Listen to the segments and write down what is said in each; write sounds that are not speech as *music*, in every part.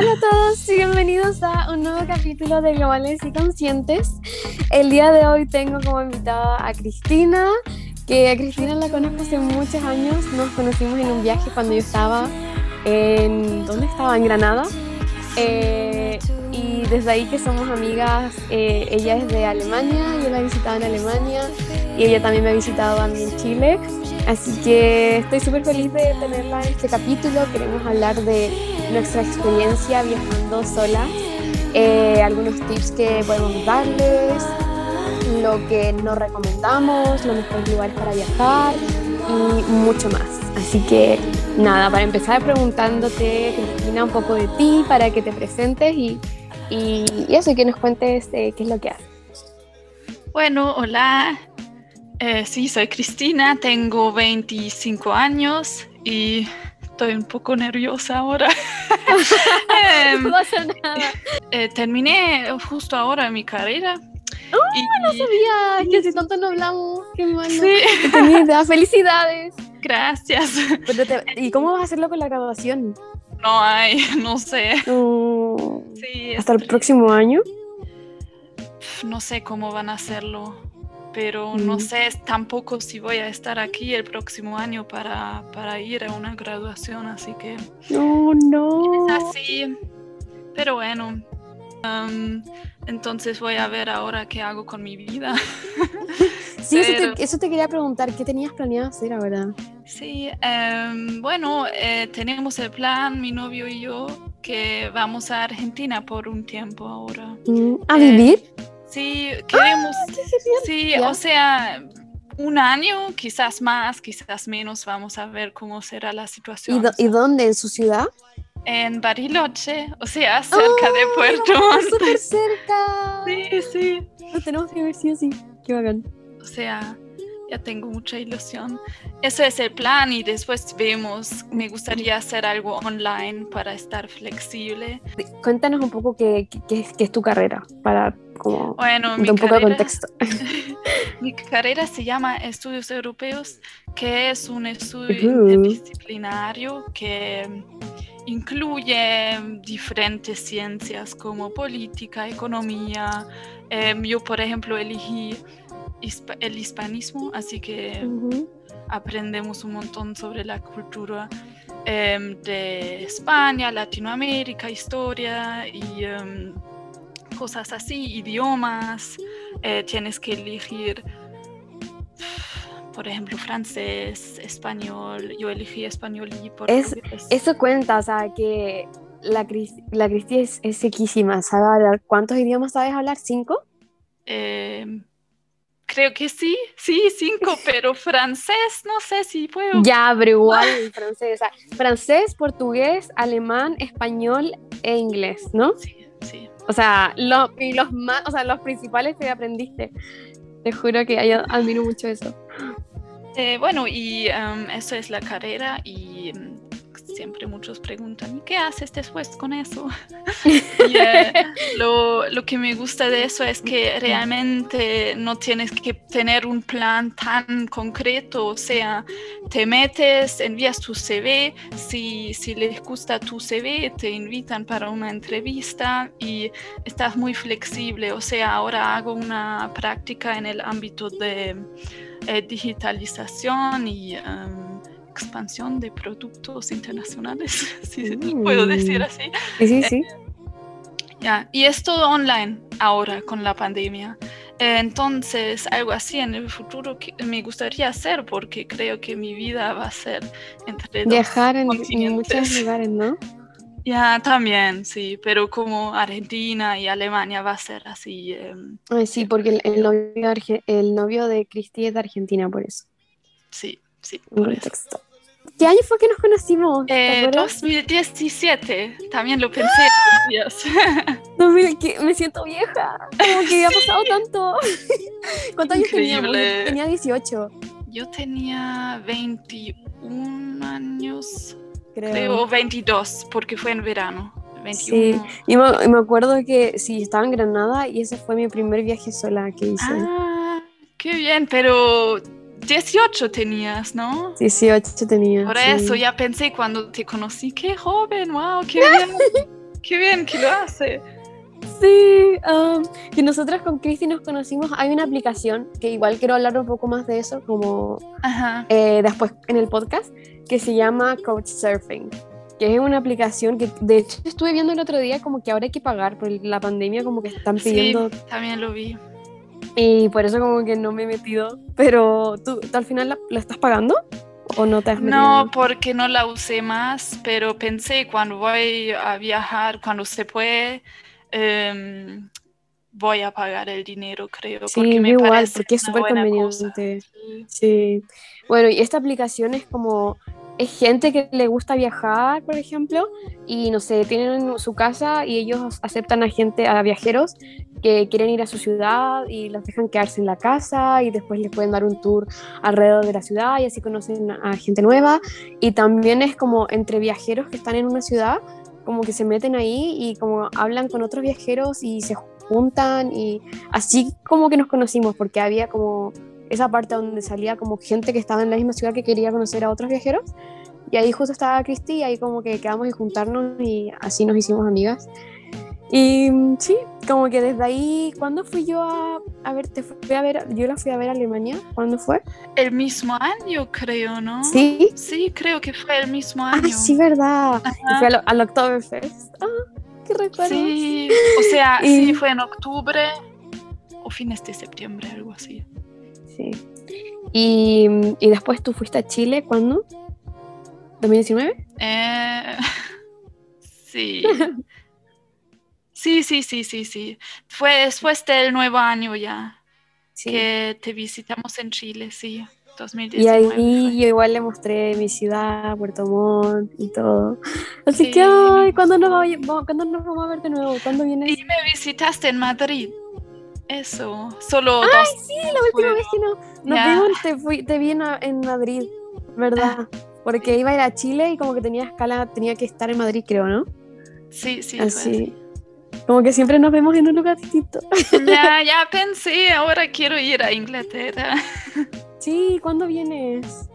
Hola a todos y bienvenidos a un nuevo capítulo de Globales y Conscientes. El día de hoy tengo como invitada a Cristina, que a Cristina la conozco hace muchos años. Nos conocimos en un viaje cuando yo estaba en... ¿Dónde estaba? En Granada. Eh, y desde ahí que somos amigas, eh, ella es de Alemania, yo la he visitado en Alemania y ella también me ha visitado a mí en Chile. Así que estoy súper feliz de tenerla en este capítulo. Queremos hablar de nuestra experiencia viajando solas, eh, algunos tips que podemos darles, lo que nos recomendamos, los mejores lugares para viajar y mucho más. Así que nada, para empezar preguntándote, Cristina, un poco de ti, para que te presentes y, y, eso, y que nos cuentes eh, qué es lo que haces. Bueno, hola, eh, sí, soy Cristina, tengo 25 años y estoy un poco nerviosa ahora. *laughs* no em, pasa nada. Eh, terminé justo ahora mi carrera. ¡Oh, no sabía! Que hace tanto no hablamos. ¡Qué malo! Sí. *laughs* ¡Felicidades! Gracias. ¿Y cómo vas a hacerlo con la graduación? No hay, *laughs* no sé. Sí, ¿Hasta el próximo año? No sé cómo van a hacerlo pero no mm. sé tampoco si voy a estar aquí el próximo año para, para ir a una graduación, así que... No, no. Es así, pero bueno. Um, entonces voy a ver ahora qué hago con mi vida. *laughs* sí, eso, te, quería preguntar, ¿qué tenías planeado hacer ahora? Sí, um, bueno, eh, tenemos el plan, mi novio y yo, que vamos a Argentina por un tiempo ahora. Mm, ¿A vivir? Sí, queremos. Ah, sí, o sea, un año, quizás más, quizás menos, vamos a ver cómo será la situación. ¿Y, dónde? ¿En su ciudad? En Bariloche, o sea, cerca de Puerto Montt. ¡Súper *laughs* cerca! Sí, sí. Lo tenemos que ver sí o sí. Qué bacán. O sea, ya tengo mucha ilusión. Ese es el plan y después vemos. Me gustaría hacer algo online para estar flexible. Cuéntanos un poco qué, qué, qué es tu carrera para bueno, un poco de contexto. *laughs* mi carrera se llama Estudios Europeos, que es un estudio interdisciplinario que incluye diferentes ciencias como política, economía. Em, yo, por ejemplo, elegí el hispanismo, así que aprendemos un montón sobre la cultura em, de España, Latinoamérica, historia y em, cosas así, idiomas, eh, tienes que elegir, por ejemplo, francés, español, yo elegí español y portugués. eso cuenta, o sea, que la, la Cristi es, es sequísima, ¿sabe hablar? ¿Cuántos idiomas sabes hablar? ¿Cinco? Eh, creo que sí, sí, cinco, *laughs* pero francés no sé si puedo. Ya, pero igual *laughs* francés. francés, portugués, alemán, español e inglés, ¿no? Sí, sí. O sea, lo, y los más, o sea, los principales que aprendiste. Te juro que yo admiro mucho eso. Eh, bueno, y um, eso es la carrera y siempre muchos preguntan, ¿y qué haces después con eso? *laughs* y, eh, lo, lo, que me gusta de eso es que realmente no tienes que tener un plan tan concreto, o sea, te metes, envías tu CV, si, si les gusta tu CV, te invitan para una entrevista y estás muy flexible, o sea, ahora hago una práctica en el ámbito de eh, digitalización y... Um, expansión de productos internacionales, *laughs* si puedo decir así. Sí, sí, sí. Eh, ya, y es todo online ahora con la pandemia. entonces, algo así en el futuro que me gustaría hacer porque creo que mi vida va a ser entre Viajar en, muchos lugares, ¿no? *laughs* Ya, también, sí, pero como Argentina y Alemania va a ser así. Em, sí, porque el, novio, el novio de Cristi es de Argentina, por eso. Sí, sí, por eso. ¿Qué año fue que nos conocimos? Eh, 2017, también lo pensé. Dios. *laughs* me siento vieja, como que ha pasado tanto. *laughs* ¿Cuántos años tenía? Tenía 18. Yo tenía 21 años, creo. 22, porque fue en verano. 21. Sí, y me, me, acuerdo que sí, estaba en Granada y ese fue mi primer viaje sola que hice. Ah, qué bien, pero 18 tenías, ¿no? 18 tenía. Por eso ya pensé cuando te conocí, qué joven, wow, qué bien. *laughs* Qué bien que lo hace. Sí, um, que nosotros con Cristi nos conocimos. Hay una aplicación que igual quiero hablar un poco más de eso, como eh, después en el podcast, que se llama Couchsurfing, que es una aplicación que de hecho estuve viendo el otro día como que ahora hay que pagar por la pandemia, como que están pidiendo. Sí, también lo vi. Y por eso como que no me he metido. Pero tú, al final la, estás pagando o no te has metido? No, porque no la usé más, pero pensé cuando voy a viajar, cuando se puede Em, voy a pagar el dinero, creo. Sí, porque me igual, porque es súper conveniente. Sí. Bueno, y esta aplicación es como, es gente que le gusta viajar, por ejemplo, y no sé, tienen su casa y ellos aceptan a gente, a viajeros que quieren ir a su ciudad y los dejan quedarse en la casa y después les pueden dar un tour alrededor de la ciudad y así conocen a gente nueva. Y también es como entre viajeros que están en una ciudad como que se meten ahí y como hablan con otros viajeros y se juntan y así como que nos conocimos porque había como esa parte donde salía como gente que estaba en la misma ciudad que quería conocer a otros viajeros y ahí justo estaba Cristi y ahí como que quedamos y juntarnos y así nos hicimos amigas y mm, sí, como que desde ahí, ¿cuándo fui yo a, a ver? Te fui a ver, yo la fui a ver a Alemania, ¿cuándo fue? El mismo año, creo, ¿no? Sí. Sí, creo que fue el mismo ah, año. Ah, sí, verdad. Fue al, al, Oktoberfest. Ah, qué recuerdo. Sí, o sea, *laughs* sí, fue en octubre o fines de septiembre, algo así. Sí. Y, y después tú fuiste a Chile, ¿cuándo? ¿2019? Eh, *laughs* sí. Sí, sí, sí, sí, sí. Fue después del nuevo año ya que te visitamos en Chile, sí. 2019 y ahí yo igual le mostré mi ciudad, Puerto Montt y todo. Así que, ay, ¿cuándo nos, vamos, ¿cuándo nos vamos a ver de nuevo? ¿Cuándo vienes? Y me visitaste en Madrid. Eso, solo Ay, dos. sí, la última vez que no, nos vimos te, fui, te vi en, Madrid, ¿verdad? Ah. Porque iba a ir a Chile y como que tenía escala, tenía que estar en Madrid, creo, ¿no? Sí, sí. Así. Como que siempre nos vemos en un lugar distinto. Ya, *laughs* ya pensé, ahora quiero ir a Inglaterra. Sí, ¿cuándo vienes?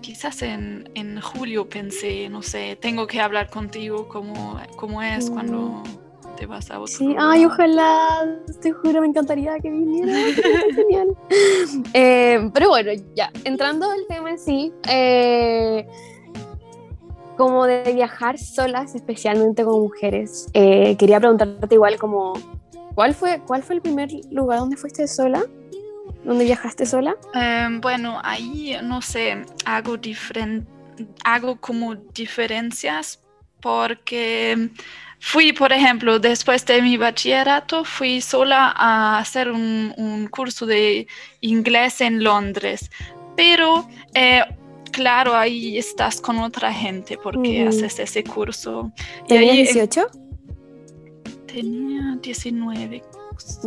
Quizás en, en julio pensé, no sé, tengo que hablar contigo cómo, cómo es mm. cuando te a Sí, ay, ojalá, te juro, me encantaría que vinieras. *laughs* *laughs* genial. Eh, pero bueno, ya, entrando al tema en sí, eh, como de viajar solas, especialmente con mujeres. Eh, quería preguntarte igual como, ¿cuál fue, ¿cuál fue el primer lugar donde fuiste sola? ¿Dónde viajaste sola? Em, bueno, ahí no sé, hago, hago como diferencias porque fui, por ejemplo, después de mi bachillerato, fui sola a hacer un, un curso de inglés en Londres, pero eh, claro, ahí estás con otra gente porque haces ese curso. ¿Tenías 18? Tenía 19,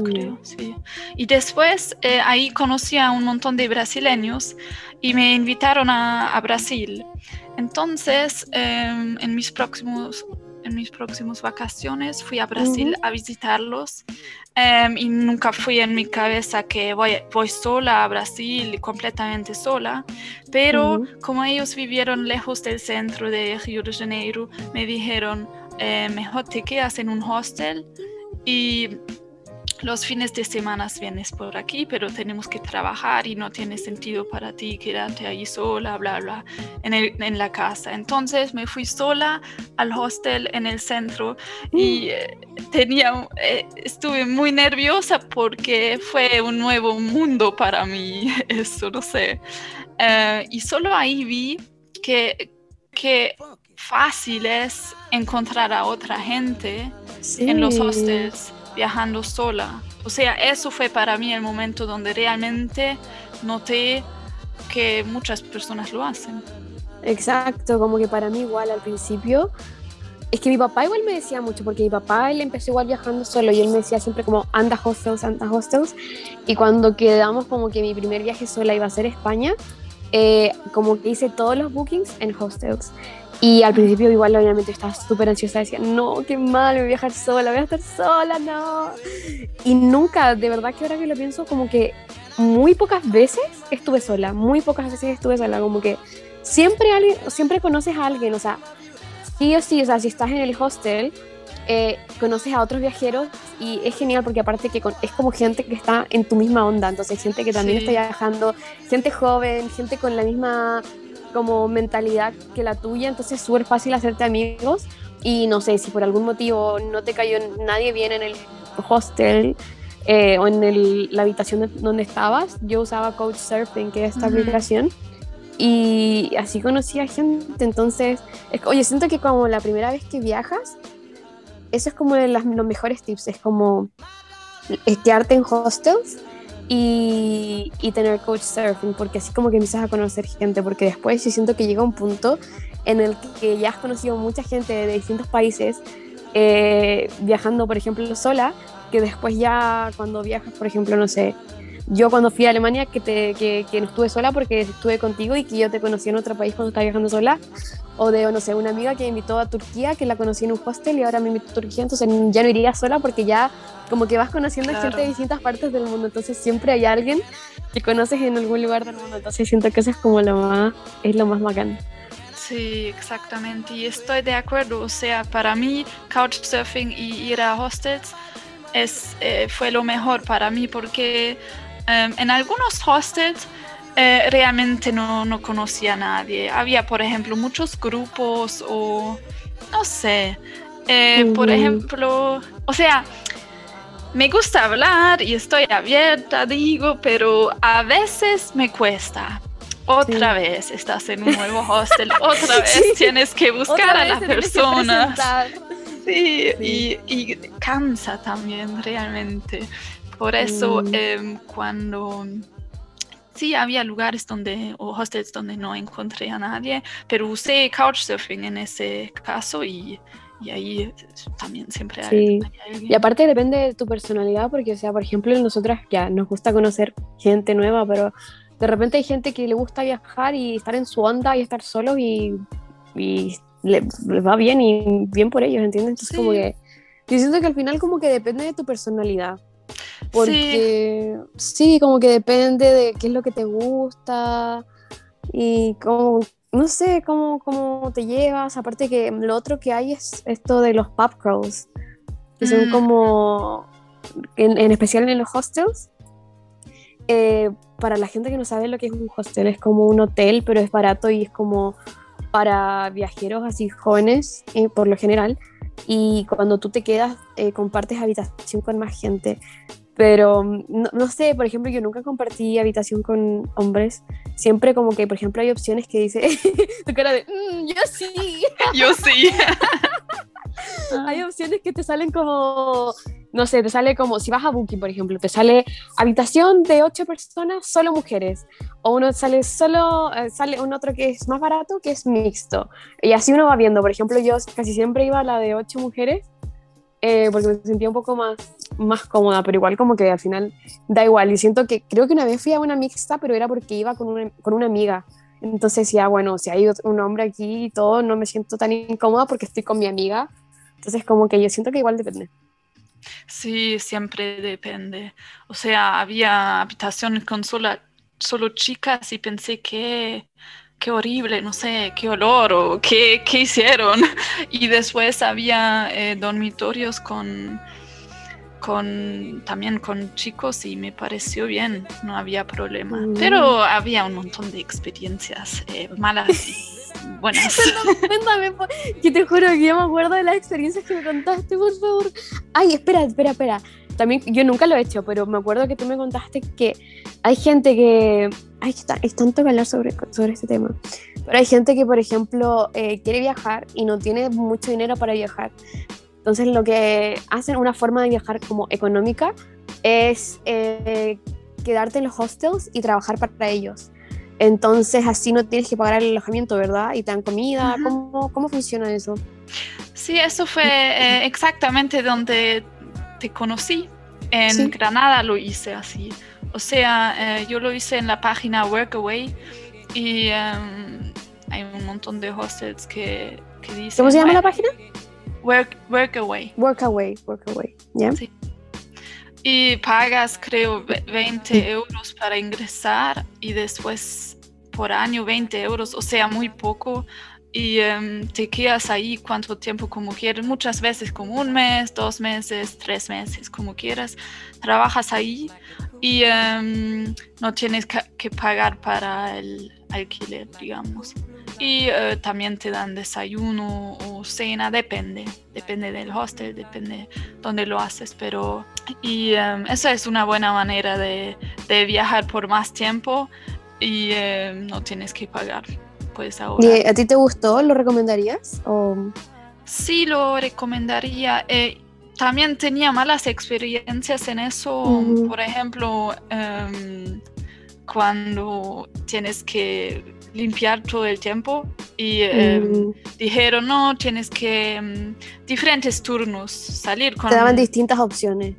creo, sí. Y después eh, ahí conocí a un montón de brasileños y me invitaron a, Brasil. Entonces, em, en mis próximos en mis próximas vacaciones fui a Brasil a visitarlos em, y nunca fui en mi cabeza que voy, voy sola a Brasil, completamente sola, pero como ellos vivieron lejos del centro de Río de Janeiro, me dijeron, eh, mejor te quedas en un hostel y los fines de semana vienes por aquí, pero tenemos que trabajar y no tiene sentido para ti quedarte ahí sola, bla, bla, en, el, en la casa. Entonces me fui sola al hostel en el centro y mm. eh, tenía, eh, estuve muy nerviosa porque fue un nuevo mundo para mí, *laughs* eso, no sé. Eh, y solo ahí vi que, que fácil es encontrar a otra gente en los hostels viajando sola. O sea, eso fue para mí el momento donde realmente noté que muchas personas lo hacen. Exacto, como que para mí igual al principio, es que mi papá igual me decía mucho, porque mi papá él empezó igual viajando solo y él me decía siempre como anda hostels, anda hostels. Y cuando quedamos como que mi primer viaje sola iba a ser España, eh, como que hice todos los bookings en hostels. Y al principio igual obviamente estaba súper ansiosa, decía, no, qué mal, voy a viajar sola, voy a estar sola, no. Y nunca, de verdad que ahora que lo pienso, como que muy pocas veces estuve sola, muy pocas veces estuve sola, como que siempre alguien, siempre conoces a alguien, o sea, sí o sí, o sea, si estás en el hostel, eh, conoces a otros viajeros y es genial porque aparte que es como gente que está en tu misma onda, entonces gente que también está viajando, gente joven, gente con la misma como mentalidad que la tuya, entonces es súper fácil hacerte amigos y no sé, si por algún motivo no te cayó nadie bien en el hostel eh, o en el, la habitación donde estabas, yo usaba Couchsurfing, que es esta aplicación, y así conocí a gente, entonces, oye, siento que como la primera vez que viajas, eso es como de los mejores tips, es como quedarte en hostels y, y tener coach surfing, porque así como que empiezas a conocer gente, porque después yo siento que llega un punto en el que ya has conocido mucha gente de distintos países, eh, viajando, por ejemplo, sola, que después ya cuando viajas, por ejemplo, no sé, yo cuando fui a Alemania, que, te, que, que no estuve sola porque estuve contigo y que yo te conocí en otro país cuando estaba viajando sola, o de, no sé, una amiga que me invitó a Turquía, que la conocí en un hostel y ahora me invitó a Turquía, entonces ya no iría sola porque ya como que vas conociendo gente de distintas partes del mundo, entonces siempre hay alguien que conoces en algún lugar del mundo, entonces siento que eso es como lo más, es lo más bacán. Sí, exactamente, y estoy de acuerdo, o sea, para mí couchsurfing y ir a hostels es, eh, fue lo mejor para mí porque em, en algunos hostels eh, realmente no, no, conocía a nadie. Había, por ejemplo, muchos grupos o no sé, eh, por ejemplo, o sea, me gusta hablar y estoy abierta, digo, pero a veces me cuesta. Otra vez estás en un nuevo hostel, *laughs* otra vez tienes que buscar a la persona. Sí, Y, y, cansa también realmente. Por eso mm. em, cuando sí había lugares donde, o hostels donde no encontré a nadie, pero usé Couchsurfing en ese caso y, y ahí también siempre hay, Y aparte depende de tu personalidad, porque, o sea, por ejemplo, nosotras ya nos gusta conocer gente nueva, pero de repente hay gente que le gusta viajar y estar en su onda y estar solos y, y le, va bien y bien por ellos, ¿entiendes? Entonces, como que yo siento que al final como que depende de tu personalidad. Porque sí. como que depende de qué es lo que te gusta y cómo, no sé, cómo, cómo te llevas. Aparte que lo otro que hay es esto de los pub crawls, que son mm. como, en, especial en los hostels. Eh, para la gente que no sabe lo que es un hostel, es como un hotel, pero es barato y es como para viajeros así jóvenes, eh, por lo general. Y cuando tú te quedas, eh, compartes habitación con más gente. Pero mm, no, sé, por ejemplo, yo nunca compartí habitación con hombres. Siempre como que, por ejemplo, hay opciones que dice *laughs* tu cara de, mm, yo sí. *laughs* yo sí. *laughs* hay opciones que te salen como, no sé, te sale como, si vas a Booking, por ejemplo, te sale habitación de ocho personas, solo mujeres. O uno sale solo, eh, sale un otro que es más barato, que es mixto. Y así uno va viendo. Por ejemplo, yo casi siempre iba a la de ocho mujeres eh, porque me sentía un poco más, más cómoda, pero igual como que al final da igual. Y siento que creo que una vez fui a una mixta, pero era porque iba con una, con una amiga. Entonces ya, bueno, si hay un hombre aquí y todo, no me siento tan incómoda porque estoy con mi amiga. Entonces como que yo siento que igual depende. Sí, siempre depende. O sea, había habitaciones con solo, solo chicas y pensé que qué horrible, no sé, qué olor o qué, qué hicieron. *laughs* Y después había eh, dormitorios con, con, también con chicos y me pareció bien, no había problema. Mm. Pero había un montón de experiencias eh, malas y *laughs* buenas. Cuéntame, que te juro que yo me acuerdo de las experiencias que me contaste, por favor. Ay, espera, espera, espera también yo nunca lo he hecho, pero me acuerdo que tú me contaste que hay gente que, ay, está, es tanto que hablar sobre, sobre este tema, pero hay gente que, por ejemplo, eh, quiere viajar y no tiene mucho dinero para viajar. Entonces lo que hacen, una forma de viajar como económica, es eh, quedarte en los hostels y trabajar para ellos. Entonces así no tienes que pagar el alojamiento, ¿verdad? Y te dan comida. ¿Cómo, ¿Cómo, funciona eso? Sí, eso fue eh, exactamente donde te conocí. En Granada lo hice así. O sea, eh, yo lo hice en la página Workaway y em, hay un montón de hostels que, que dicen... ¿Cómo se llama la página? Work, workaway. Workaway, Workaway, ¿ya? Sí. Y pagas, creo, 20 euros para ingresar y después por año 20 euros, o sea, muy poco y em, te quedas ahí cuánto tiempo como quieras, muchas veces como un mes, dos meses, tres meses, como quieras. Trabajas ahí y em, no tienes que pagar para el alquiler, digamos. Y eh, también te dan desayuno o cena, depende, depende del hostel, depende dónde lo haces, pero y em, esa es una buena manera de, de viajar por más tiempo y no tienes que pagar pues ahora. ¿Y a ti te gustó? ¿Lo recomendarías? O... Sí, lo recomendaría. Eh, también tenía malas experiencias en eso, por ejemplo, em, cuando tienes que limpiar todo el tiempo y em, dijeron, no, tienes que em, diferentes turnos, salir con... Te daban distintas opciones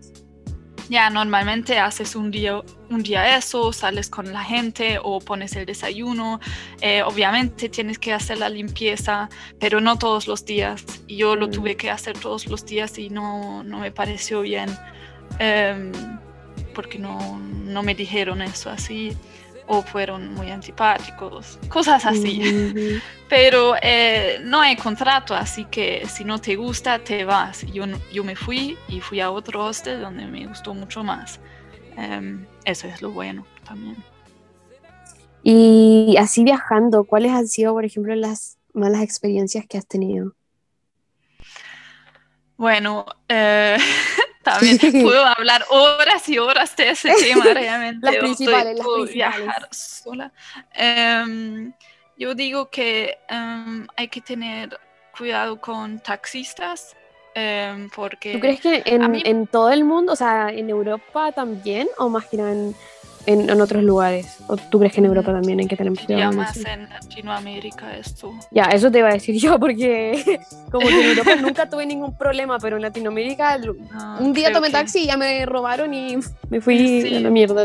ya normalmente haces un día, un día eso, sales con la gente o pones el desayuno. Eh, obviamente tienes que hacer la limpieza, pero no todos los días. Y yo lo mm. tuve que hacer todos los días y no, no me pareció bien em, porque no, no me dijeron eso así o fueron muy antipáticos, cosas así. *laughs* Pero eh, no hay contrato, así que si no te gusta, te vas. Yo, yo me fui y fui a otro hostel donde me gustó mucho más. Em, eso es lo bueno también. Y así viajando, ¿cuáles han sido, por ejemplo, las malas experiencias que has tenido? Bueno, eh, *laughs* También *laughs* puedo hablar horas y horas de ese *laughs* tema realmente. las principales, las principales. viajar sola. Em, yo digo que em, hay que tener cuidado con taxistas. Em, porque ¿Tú crees que en, en, todo el mundo, o sea, en Europa también, o más que nada en, en, en, otros lugares? ¿O tú crees que en Europa también hay que tener cuidado? Ya más en Latinoamérica esto. Ya, eso te iba a decir *laughs* yo, porque *laughs* como que en Europa nunca tuve ningún problema, pero en Latinoamérica ah, un día tomé taxi y ya me robaron y *laughs* me fui a la mierda.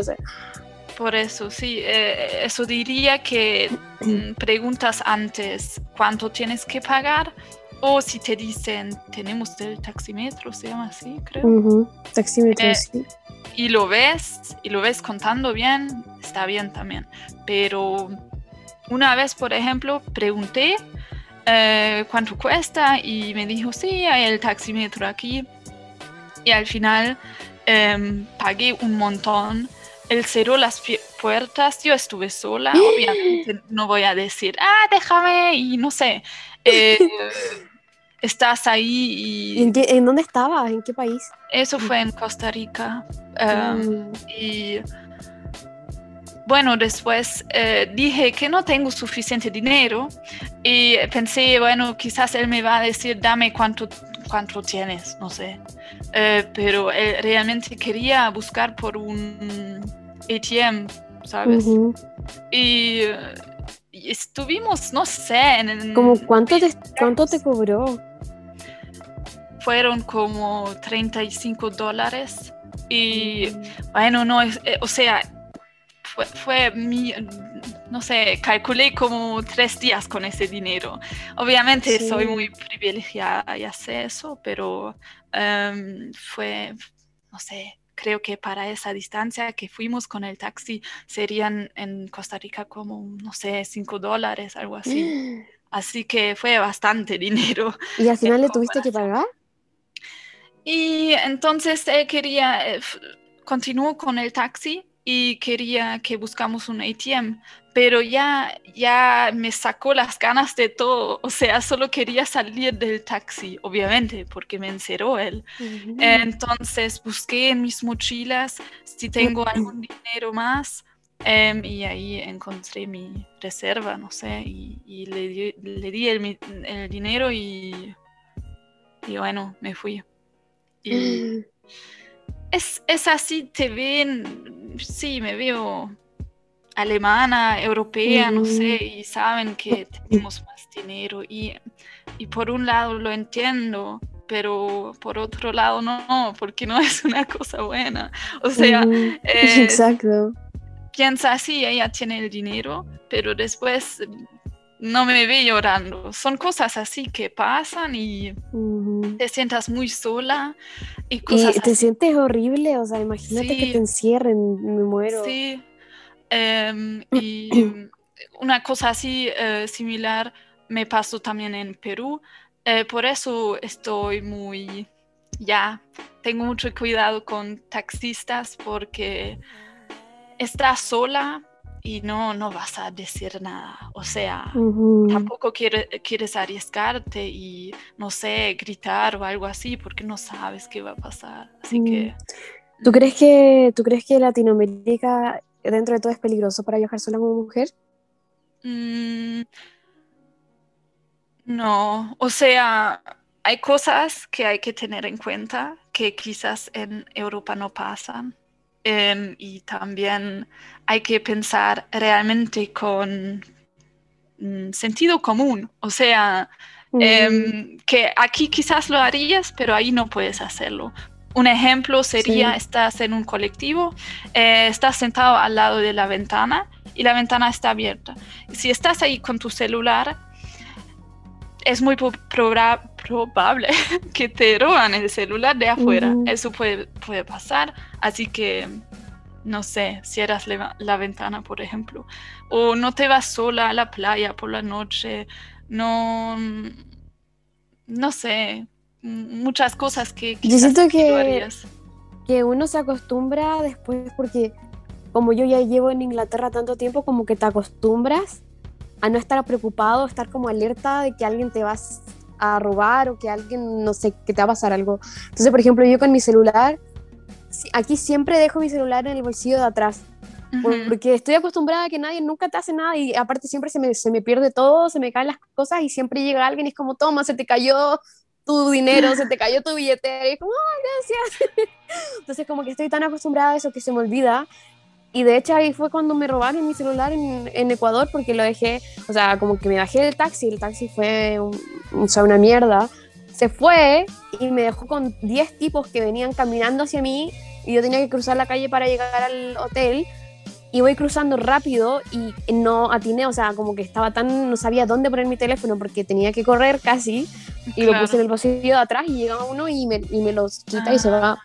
Por eso, sí, eh, eso diría que mm, *clears throat* preguntas antes cuánto tienes que pagar o si te dicen, tenemos el taxímetro, se llama así, creo. Taxímetro, eh, sí y lo ves, y lo ves contando bien, está bien también. Pero una vez, por ejemplo, pregunté eh, cuánto cuesta y me dijo, sí, hay el taxímetro aquí. Y al final em, pagué un montón. Él cerró las puertas, yo estuve sola, *gasps* obviamente no voy a decir, ah, déjame y no sé. *laughs* Eh, estás ahí y... ¿En, dónde estabas? ¿En qué país? Eso fue en Costa Rica. Em, mm. Y bueno, después eh, dije que no tengo suficiente dinero y pensé, bueno, quizás él me va a decir, dame cuánto, cuánto tienes, no sé. Eh, pero él realmente quería buscar por un ATM, ¿sabes? y, estuvimos, no sé, en... ¿Cómo cuánto te, cuánto te cobró? Fueron como 35 dólares y bueno, no, es, eh, o sea, fue, fue, mi, no sé, calculé como tres días con ese dinero. Obviamente soy muy privilegiada y hace eso, pero em, fue, no sé, creo que para esa distancia que fuimos con el taxi serían en Costa Rica como, no sé, 5 dólares, algo así. *gasps* Así que fue bastante dinero. ¿Y al final le tuviste que pagar? Y entonces él quería, eh, continuó con el taxi y quería que buscamos un ATM, pero ya, ya me sacó las ganas de todo, o sea, solo quería salir del taxi, obviamente, porque me encerró él. Entonces busqué en mis mochilas si tengo algún dinero más. Em, y ahí encontré mi reserva, no sé, y, le di, le di el, el dinero y, y bueno, me fui. Y es, es, así, te ven, sí, me veo alemana, europea, no sé, y saben que tenemos más dinero. Y, y por un lado lo entiendo, pero por otro lado no, porque no *laughs* es una cosa buena. O sea, exacto. Piensa así, ella tiene el dinero, pero después no me ve llorando. Son cosas así que pasan y te sientas muy sola. Y, cosas te sientes horrible, o sea, imagínate que te encierren, me muero. Sí. Em, y *clears throat* una cosa así eh, similar me pasó también en Perú. Eh, por eso estoy muy, ya, tengo mucho cuidado con taxistas porque estás sola y no, no vas a decir nada. O sea, tampoco quieres arriesgarte y, no sé, gritar o algo así porque no sabes qué va a pasar. Así mm. que... ¿Tú crees que, ¿Tú crees que Latinoamérica dentro de todo es peligroso para viajar sola como mujer? Mm, no, o sea, hay cosas que hay que tener en cuenta que quizás en Europa no pasan. Y también hay que pensar realmente con mm, sentido común. O sea, em, que aquí quizás lo harías, pero ahí no puedes hacerlo. Un ejemplo sería, estás en un colectivo, eh, estás sentado al lado de la ventana y la ventana está abierta. Si estás ahí con tu celular, es muy probable *laughs* que te roban el celular de afuera. Eso puede, puede pasar. Así que, no sé, cierras la, ventana, por ejemplo. O no te vas sola a la playa por la noche. No, no sé, muchas cosas que Yo siento que, que uno se acostumbra después porque como yo ya llevo en Inglaterra tanto tiempo, como que te acostumbras a no estar preocupado, estar como alerta de que alguien te va a robar o que alguien, no sé, que te va a pasar algo. Entonces, por ejemplo, yo con mi celular, aquí siempre dejo mi celular en el bolsillo de atrás. Porque estoy acostumbrada a que nadie nunca te hace nada y aparte siempre se me, se me pierde todo, se me caen las cosas y siempre llega alguien y es como, toma, se te cayó tu dinero, se te cayó tu billetera y es como, ¡ay, gracias! *laughs* Entonces como que estoy tan acostumbrada a eso que se me olvida. Y de hecho ahí fue cuando me robaron mi celular en, en Ecuador porque lo dejé, o sea, como que me bajé del taxi, el taxi fue o sea, una mierda. Se fue y me dejó con 10 tipos que venían caminando hacia mí y yo tenía que cruzar la calle para llegar al hotel y voy cruzando rápido y no atiné, o sea, como que estaba tan, no sabía dónde poner mi teléfono porque tenía que correr casi y lo puse en el bolsillo de atrás y llega uno y me, y me los quita y se va.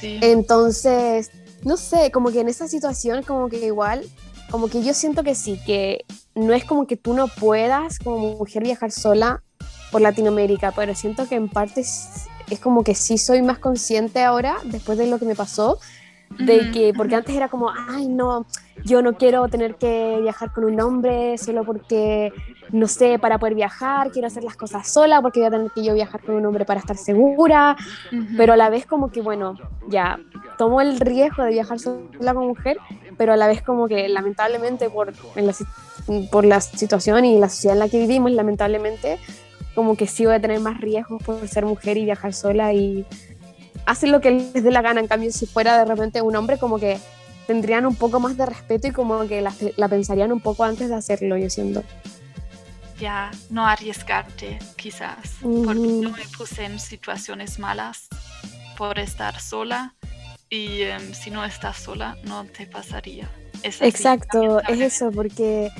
Sí. Entonces, no sé, como que en esa situación, como que igual, como que yo siento que sí, que no es como que tú no puedas como mujer viajar sola por Latinoamérica, pero siento que en parte es, es como que sí soy más consciente ahora, después de lo que me pasó, de que, porque antes era como, ay, no, yo no quiero tener que viajar con un hombre solo porque, no sé, para poder viajar, quiero hacer las cosas sola porque voy a tener que yo viajar con un hombre para estar segura, pero a la vez como que, bueno, ya, tomo el riesgo de viajar sola como mujer, pero a la vez como que lamentablemente por, la, por la situación y la sociedad en la que vivimos, lamentablemente, como que sí voy a tener más riesgos por ser mujer y viajar sola y hacen lo que les dé la gana. En cambio, si fuera de repente un hombre, como que tendrían un poco más de respeto y como que la, pensarían un poco antes de hacerlo, yo siento. Ya, no arriesgarte, quizás, porque yo me puse en situaciones malas por estar sola y em, si no estás sola no te pasaría. Exacto, es eso, porque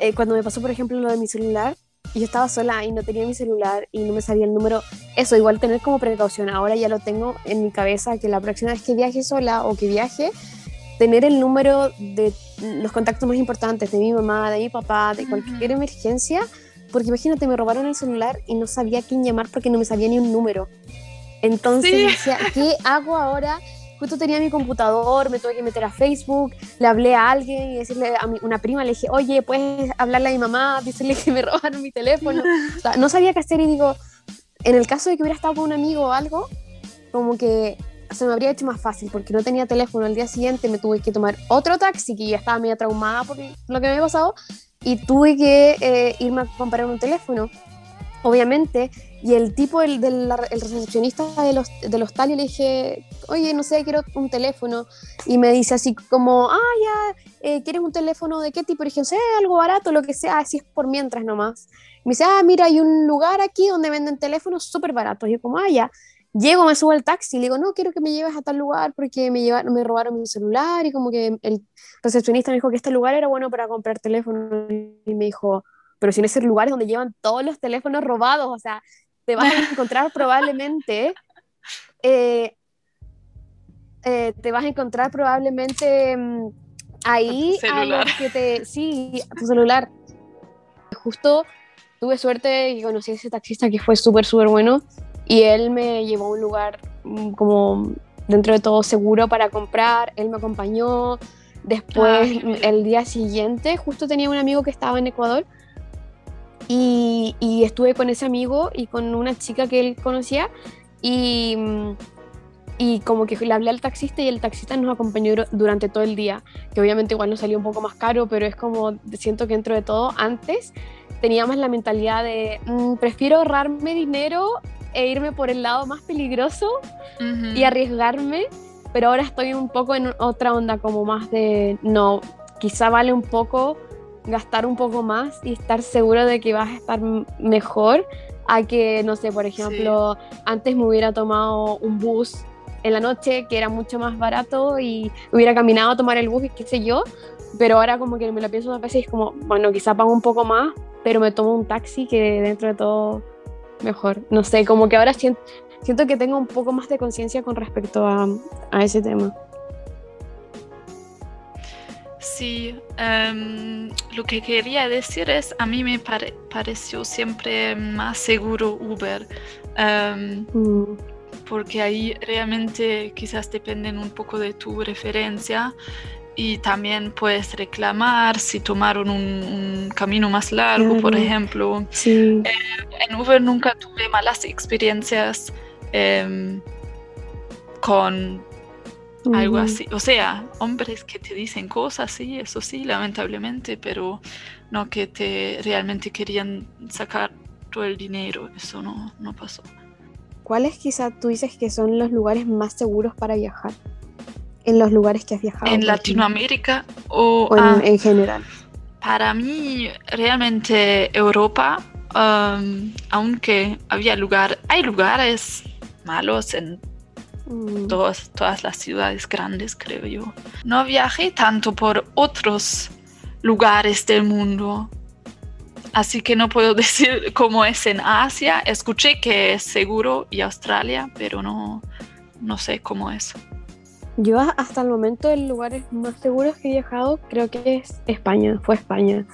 eh, cuando me pasó, por ejemplo, lo de mi celular, yo estaba sola y no tenía mi celular y no me sabía el número. Eso, igual tener como precaución. Ahora ya lo tengo en mi cabeza que la próxima vez que viaje sola o que viaje, tener el número de los contactos más importantes de mi mamá, de mi papá, de cualquier emergencia. Porque imagínate, me robaron el celular y no sabía a quién llamar porque no me sabía ni un número. Entonces decía, ¿qué hago ahora? Justo tenía mi computador, me tuve que meter a Facebook, le hablé a alguien y decirle a mi, una prima, le dije, oye, puedes hablarle a mi mamá, *laughs* decirle que me robaron mi teléfono. *laughs* O sea, no sabía qué hacer y digo, en el caso de que hubiera estado con un amigo o algo, como que se me habría hecho más fácil porque no tenía teléfono. Al día siguiente me tuve que tomar otro taxi que ya estaba medio traumada por lo que me había pasado y tuve que eh, irme a comprar un teléfono obviamente, y el tipo, el, del el recepcionista de los, del hostal, y le dije, oye, no sé, quiero un teléfono, y me dice así como, ah, ya, eh, ¿quieres un teléfono de qué tipo? Y dije, sé, algo barato, lo que sea, así es por mientras nomás. me dice, ah, mira, hay un lugar aquí donde venden teléfonos súper baratos. Y yo como, ah, ya. Llego, me subo al taxi y le digo, no, quiero que me lleves a tal lugar porque me, llevaron, me robaron mi celular y como que el recepcionista me dijo que este lugar era bueno para comprar teléfono y me dijo, pero si en ese lugar donde llevan todos los teléfonos robados, o sea, te vas a encontrar probablemente, eh, eh, te vas a encontrar probablemente mm, ahí a que te, sí, tu celular. Justo tuve suerte y conocí a ese taxista que fue súper, súper bueno y él me llevó a un lugar mm, como dentro de todo seguro para comprar, él me acompañó. Después, Ah, el día siguiente, justo tenía un amigo que estaba en Ecuador y, y estuve con ese amigo y con una chica que él conocía y, y como que le hablé al taxista y el taxista nos acompañó dur- durante todo el día, que obviamente igual nos salió un poco más caro, pero es como, siento que dentro de todo, antes teníamos la mentalidad de, "Mm, prefiero ahorrarme dinero e irme por el lado más peligroso y arriesgarme, pero ahora estoy un poco en otra onda, como más de, no, quizá vale un poco gastar un poco más y estar seguro de que vas a estar mejor a que, no sé, por ejemplo, antes me hubiera tomado un bus en la noche que era mucho más barato y hubiera caminado a tomar el bus y qué sé yo, pero ahora como que me lo pienso dos veces y es como, bueno, quizá pago un poco más, pero me tomo un taxi que dentro de todo mejor. No sé, como que ahora siento, siento que tengo un poco más de conciencia con respecto a, a ese tema. Sí, em, lo que quería decir es, a mí me pare- pareció siempre más seguro Uber, em, Mm, porque ahí realmente quizás dependen un poco de tu referencia y también puedes reclamar si tomaron un, un camino más largo, por ejemplo. sí, En Uber nunca tuve malas experiencias em, con algo ujú. así. O sea, hombres que te dicen cosas, sí, eso sí, lamentablemente, pero no que te realmente querían sacar todo el dinero, eso no, no pasó. ¿Cuáles quizá tú dices que son los lugares más seguros para viajar? En los lugares que has viajado. En Latinoamérica o, O en, ah, en general. para mí realmente Europa, um, aunque había lugar, hay lugares malos en Mm, todas, todas las ciudades grandes, creo yo. No viajé tanto por otros lugares del mundo, así que no puedo *laughs* decir cómo es en Asia. Escuché que es seguro y Australia, pero no, no sé cómo es. Yo hasta el momento el lugares más seguros que he viajado creo que es España, fue España.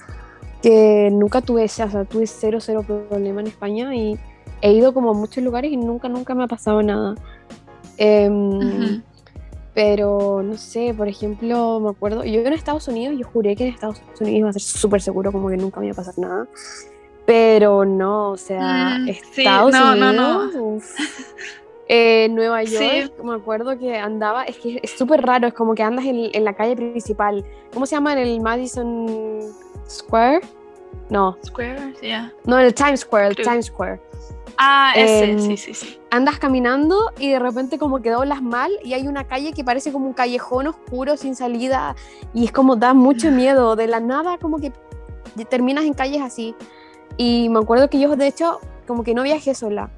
Que nunca tuve, o sea, tuve cero, cero problema en España y he ido como a muchos lugares y nunca, nunca me ha pasado nada. Em. Pero no sé, por ejemplo, me acuerdo, yo en Estados Unidos, yo juré que en Estados Unidos iba a ser súper seguro, como que nunca me iba a pasar nada. Pero no, o sea, Mm, sí, Estados no, no, no. Unidos, uf. Eh, Nueva Sí. York, me acuerdo que andaba, es que es súper raro, es como que andas en, en la calle principal. ¿Cómo se llama? En el Madison Square? No, Square, yeah. no, en el Times Square, el Creo. Times Square. Ah, ese, Em, sí, sí, sí. andas caminando y de repente como que doblas mal y hay una calle que parece como un callejón oscuro sin salida y es como da mucho miedo, de la nada como que terminas en calles así. Y me acuerdo que yo de hecho como que no viajé sola.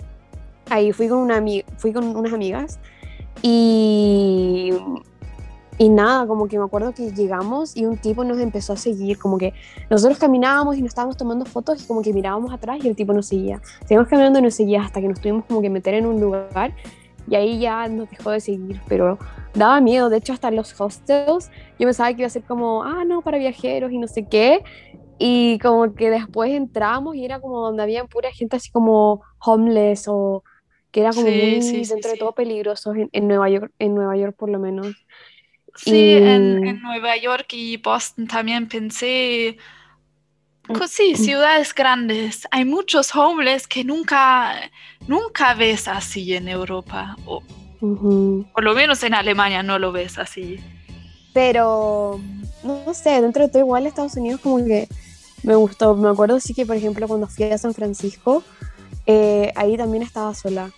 Ahí fui con una fui con unas amigas y y nada, como que me acuerdo que llegamos y un tipo nos empezó a seguir, como que nosotros caminábamos y nos estábamos tomando fotos y como que mirábamos atrás y el tipo nos seguía. Seguimos caminando y nos seguía hasta que nos tuvimos como que meter en un lugar y ahí ya nos dejó de seguir, pero daba miedo, de hecho hasta los hostels yo pensaba que iba a ser como, ah, no, para viajeros y no sé qué, y como que después entramos y era como donde había pura gente así como homeless o que era como Sí, muy sí, sí, dentro de sí. todo peligrosos en, en Nueva York, en Nueva York por lo menos. Sí, en, Y- en Nueva York y Boston también pensé, Mm, co- sí, ciudades grandes. Hay muchos homeless que nunca, nunca ves así en Europa, o por lo menos en Alemania no lo ves así. Pero, no, sé, dentro de todo igual Estados Unidos como que me gustó. Me acuerdo sí que, por ejemplo, cuando fui a San Francisco, eh, ahí también estaba sola.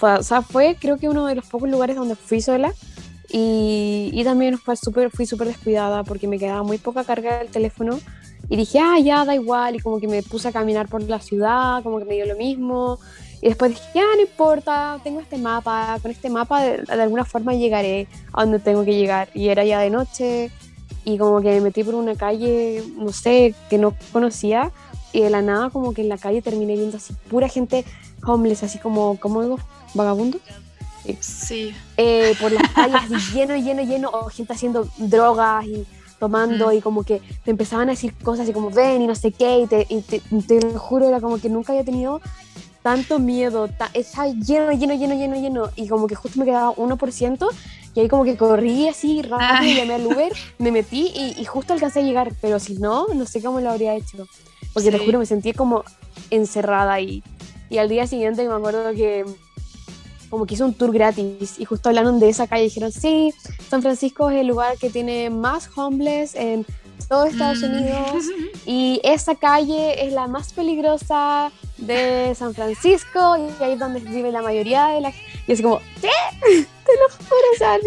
O sea, fue creo que uno de los pocos lugares donde fui sola y, y también fue súper, fui súper descuidada porque me quedaba muy poca carga del teléfono y dije, ah, ya, da igual, y como que me puse a caminar por la ciudad, como que me dio lo mismo. Y después dije, ya, no importa, tengo este mapa, con este mapa de, de alguna forma llegaré a donde tengo que llegar. Y era ya de noche y como que me metí por una calle, no sé, que no conocía y de la nada como que en la calle terminé viendo así pura gente homeless, así como, ¿cómo digo? Vagabundos. Sí, Eh, por las calles *laughs* lleno, lleno, lleno, o gente haciendo drogas y tomando y como que te empezaban a decir cosas y como ven y no sé qué y te, y te, te lo juro, era como que nunca había tenido tanto miedo, estaba lleno, lleno, lleno, lleno, lleno y como que justo me quedaba 1% y ahí como que corrí así rápido, llamé al Uber, me metí y, justo alcancé a llegar, pero si no, no sé cómo lo habría hecho, porque te juro, me sentí como encerrada ahí. Y al día siguiente me acuerdo que como que hizo un tour gratis y justo hablaron de esa calle y dijeron, sí, San Francisco es el lugar que tiene más homeless en todo Estados mm. Unidos *laughs* y esa calle es la más peligrosa de San Francisco y ahí es donde vive la mayoría de la y es como ¿qué? *laughs* te lo juro o sea,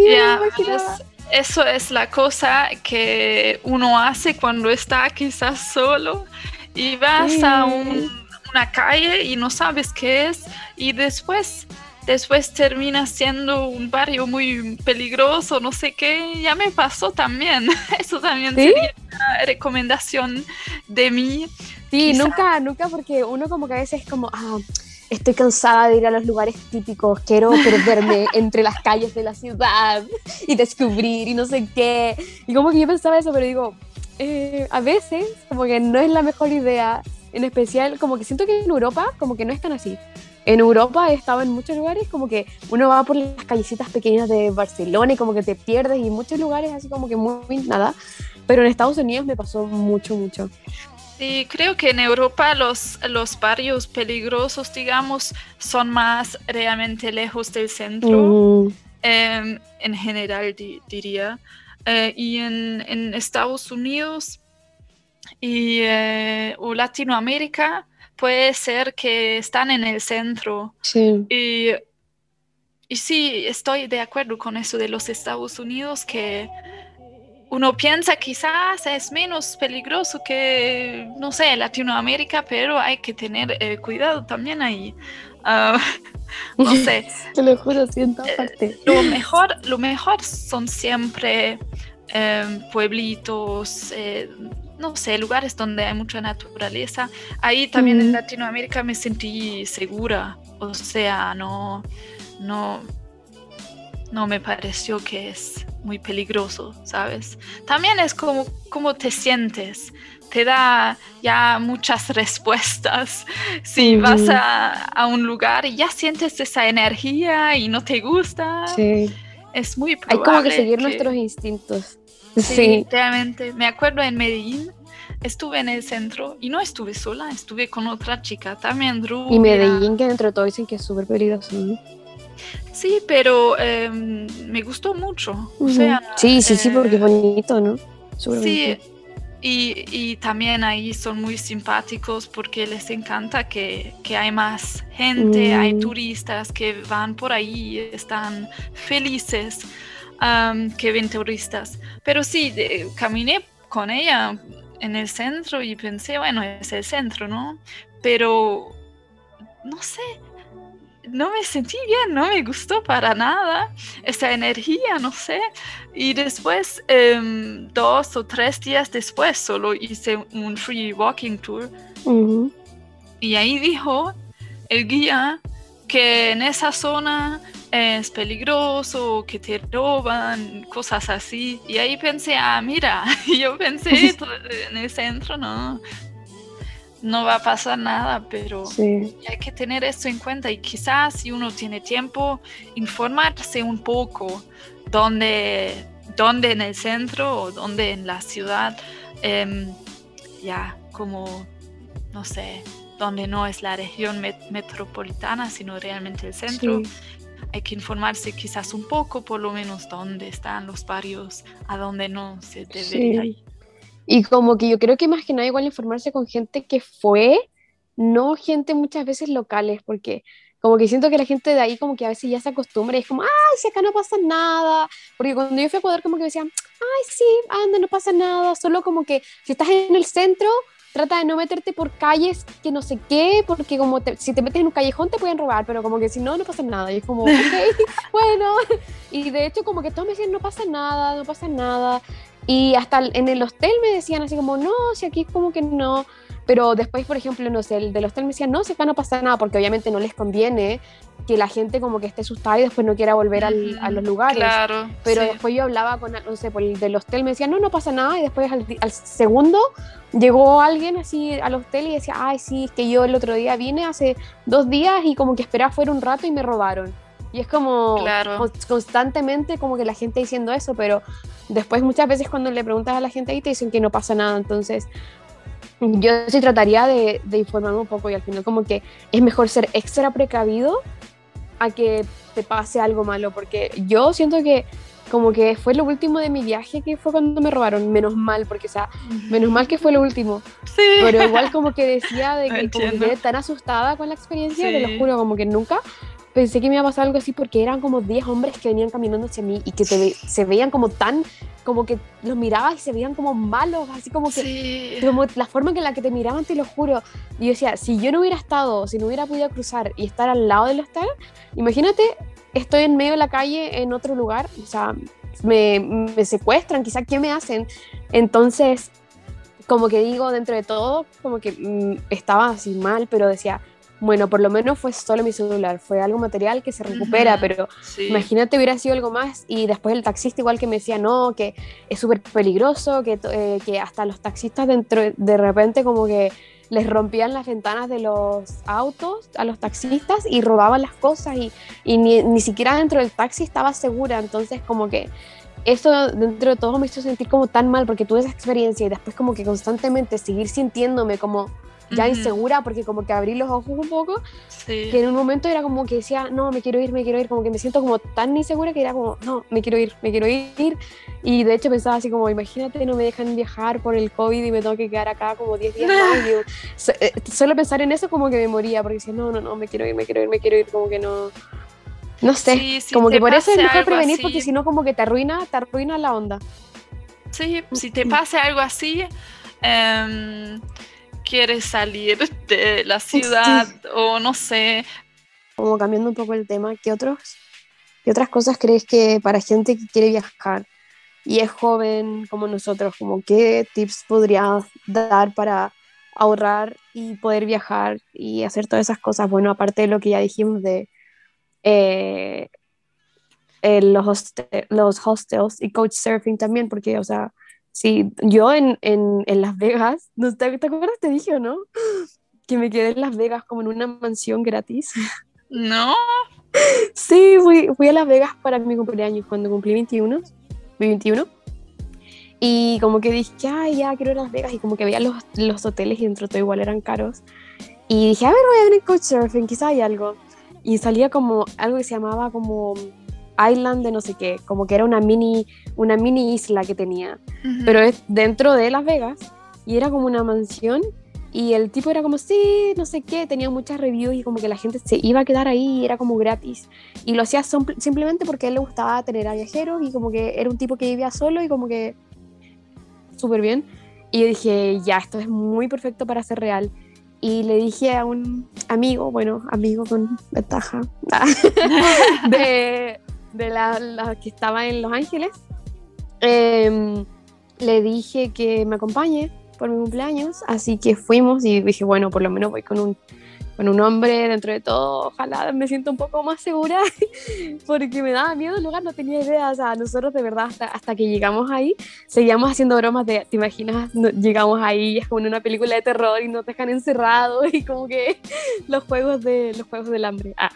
eso es la cosa que uno hace cuando está quizás solo y vas a una calle y no sabes qué es y después después termina siendo un barrio muy peligroso, no sé qué, ya me pasó también. *laughs* Eso también sería una recomendación de mí. Sí, nunca, nunca, porque uno como que a veces es como, ah, estoy cansada de ir a los lugares típicos, quiero perderme *laughs* entre las calles de la ciudad y descubrir y no sé qué. Y como que yo pensaba eso, pero digo, eh, a veces como que no es la mejor idea, en especial como que siento que en Europa como que no es tan así en Europa he estado en muchos lugares como que uno va por las callecitas pequeñas de Barcelona y como que te pierdes y muchos lugares así como que muy nada. Pero en Estados Unidos me pasó mucho, mucho. Sí, creo que en Europa los, los barrios peligrosos, digamos, son más realmente lejos del centro, em, en general diría. Eh, y en, en, Estados Unidos y, eh, o Latinoamérica, puede ser que están en el centro. Sí. Y, y sí, estoy de acuerdo con eso de los Estados Unidos, que uno piensa quizás es menos peligroso que, no sé, Latinoamérica, pero hay que tener eh, cuidado también ahí. Ah, *laughs* no sé. *laughs* Te lo juro, siento eh, lo, *laughs* mejor, lo mejor son siempre em, pueblitos, eh, no sé, lugares donde hay mucha naturaleza. Ahí también en Latinoamérica me sentí segura, o sea, no, no, no me pareció que es muy peligroso, ¿sabes? También es como, como te sientes, te da ya muchas *laughs* respuestas. Si vas a, un lugar y ya sientes esa energía y no te gusta, es muy probable. Hay como que seguir nuestros instintos. Sí, realmente. Me acuerdo en Medellín, estuve en el centro y no estuve sola, estuve con otra chica también, Drew. Y Medellín, que entre todo dicen que es súper peligroso. Sí, pero em, me gustó mucho. sí, sí, sí, porque es eh, bonito, ¿no? sí, Y, y, también ahí son muy simpáticos porque les encanta que, que hay más gente, hay turistas que van por ahí, están felices que ven turistas. Pero sí, caminé con ella en el centro y pensé, bueno, es el centro, ¿no? Pero, no sé, no me sentí bien, no me gustó para nada esa energía, no sé. Y después, em, dos o tres días después, solo hice un free walking tour. Y ahí dijo el guía que en esa zona es peligroso, que te roban, cosas así. Y ahí pensé, ah, mira, *laughs* yo pensé *laughs* en el centro, no, no va a pasar nada, pero hay que tener esto en cuenta y quizás si uno tiene tiempo, informarse un poco dónde, dónde en el centro o dónde en la ciudad, em, ya como, no sé, donde no es la región metropolitana, sino realmente el centro. Hay que informarse quizás un poco, por lo menos, dónde están los barrios, a dónde no se debería ir. Y como que yo creo que más que nada igual informarse con gente que fue, no gente muchas veces locales, porque como que siento que la gente de ahí como que a veces ya se acostumbra y es como, ay, si acá no pasa nada, porque cuando yo fui a Ecuador como que decían, ay, sí, anda, no pasa nada, solo como que si estás en el centro, trata de no meterte por calles que no sé qué, porque como si te metes en un callejón te pueden robar, pero como que si no, no pasa nada. Y es como, *laughs* ok, *laughs* bueno. Y de hecho como que todos me decían, no pasa nada, no pasa nada. Y hasta en el hostel me decían así como, no, si aquí es como que no. Pero después, por ejemplo, no sé, el del hostel me decía, no, si acá no pasa nada, porque obviamente no les conviene que la gente como que esté asustada y después no quiera volver al, a los lugares. Claro. Pero después yo hablaba con, no sé, por el del hostel me decía, no, no pasa nada, y después al, al, segundo llegó alguien así al hostel y decía, ay, sí, es que yo el otro día vine hace dos días y como que esperaba fuera un rato y me robaron. Y es como Claro. constantemente como que la gente diciendo eso, pero después muchas veces cuando le preguntas a la gente ahí te dicen que no pasa nada, entonces yo sí trataría de, de informarme un poco y al final como que es mejor ser extra precavido a que te pase algo malo, porque yo siento que como que fue lo último de mi viaje que fue cuando me robaron, menos mal, porque o sea, menos mal que fue lo último, Sí. pero igual como que decía de que como que quedé tan asustada con la experiencia, te Sí. lo juro, como que nunca pensé que me iba a pasar algo así porque eran como 10 hombres que venían caminando hacia mí y que te se veían como tan, como que los mirabas y se veían como malos, así como que Sí. como la forma en la que te miraban, te lo juro. Y yo decía, si yo no hubiera estado, si no hubiera podido cruzar y estar al lado del hostal, imagínate, estoy en medio de la calle en otro lugar, o sea, me, me secuestran, quizá, ¿qué me hacen? Entonces, como que digo, dentro de todo, como que mm, estaba así mal, pero decía, bueno, por lo menos fue solo mi celular, fue algo material que se recupera, pero Sí. Imagínate hubiera sido algo más. Y después el taxista igual que me decía, no, que es súper peligroso, que, eh, que hasta los taxistas dentro de repente como que les rompían las ventanas de los autos a los taxistas y robaban las cosas y, y ni, ni siquiera dentro del taxi estaba segura, entonces como que eso dentro de todo me hizo sentir como tan mal porque tuve esa experiencia y después como que constantemente seguir sintiéndome como ya Ujú. insegura porque como que abrí los ojos un poco Sí. que en un momento era como que decía, no, me quiero ir, me quiero ir, como que me siento como tan insegura que era como, no, me quiero ir, me quiero ir. Y de hecho pensaba así como, imagínate, no me dejan viajar por el COVID y me tengo que quedar acá como 10 días más. *laughs* So- eh, solo pensar en eso como que me moría, porque decía, no, no, no, me quiero ir, me quiero ir, me quiero ir, como que no... No sé, Sí, si como que por eso es mejor prevenir, así- porque si no como que te arruina, te arruina la onda. Sí, si te pase algo así, em, quieres salir de la ciudad o no sé. como cambiando un poco el tema, ¿qué, otros, ¿qué otras cosas crees que para gente que quiere viajar y es joven como nosotros, como qué tips podrías dar para ahorrar y poder viajar y hacer todas esas cosas? Bueno, aparte de lo que ya dijimos de eh, eh, los, hoste- los hostels y coach surfing también, porque, o sea, sí, yo en, en, en Las Vegas, ¿no te, ¿te acuerdas? Te dije, ¿o no? Que me quedé en Las Vegas como en una mansión gratis. ¿No? Sí, fui, fui a Las Vegas para mi cumpleaños cuando cumplí 21, mi 21. Y como que dije, ay, ya quiero ir a Las Vegas. Y como que veía los, los hoteles y dentro de todo igual eran caros. Y dije, a ver, voy a ver en Couchsurfing, quizá hay algo. Y salía como algo que se llamaba como Island de no sé qué, como que era una mini, una mini isla que tenía. Ujú. Pero es dentro de Las Vegas. Y era como una mansión. Y el tipo era como, sí, no sé qué, tenía muchas reviews y como que la gente se iba a quedar ahí y era como gratis. Y lo hacía simplemente porque a él le gustaba tener a viajeros y como que era un tipo que vivía solo y como que súper bien. Y yo dije, ya, esto es muy perfecto para ser real. Y le dije a un amigo, bueno, amigo con ventaja, *laughs* de, de la, la que estaba en Los Ángeles, em, le dije que me acompañe por mi cumpleaños, así que fuimos y dije, bueno, por lo menos voy con un, con un hombre dentro de todo, ojalá me sienta un poco más segura, *laughs* porque me daba miedo el lugar, no tenía idea, o sea, nosotros de verdad hasta, hasta que llegamos ahí, seguíamos haciendo bromas de, ¿te imaginas? Llegamos ahí, es como en una película de terror y nos dejan encerrados y como que *laughs* los juegos, de, los juegos del hambre. Ah.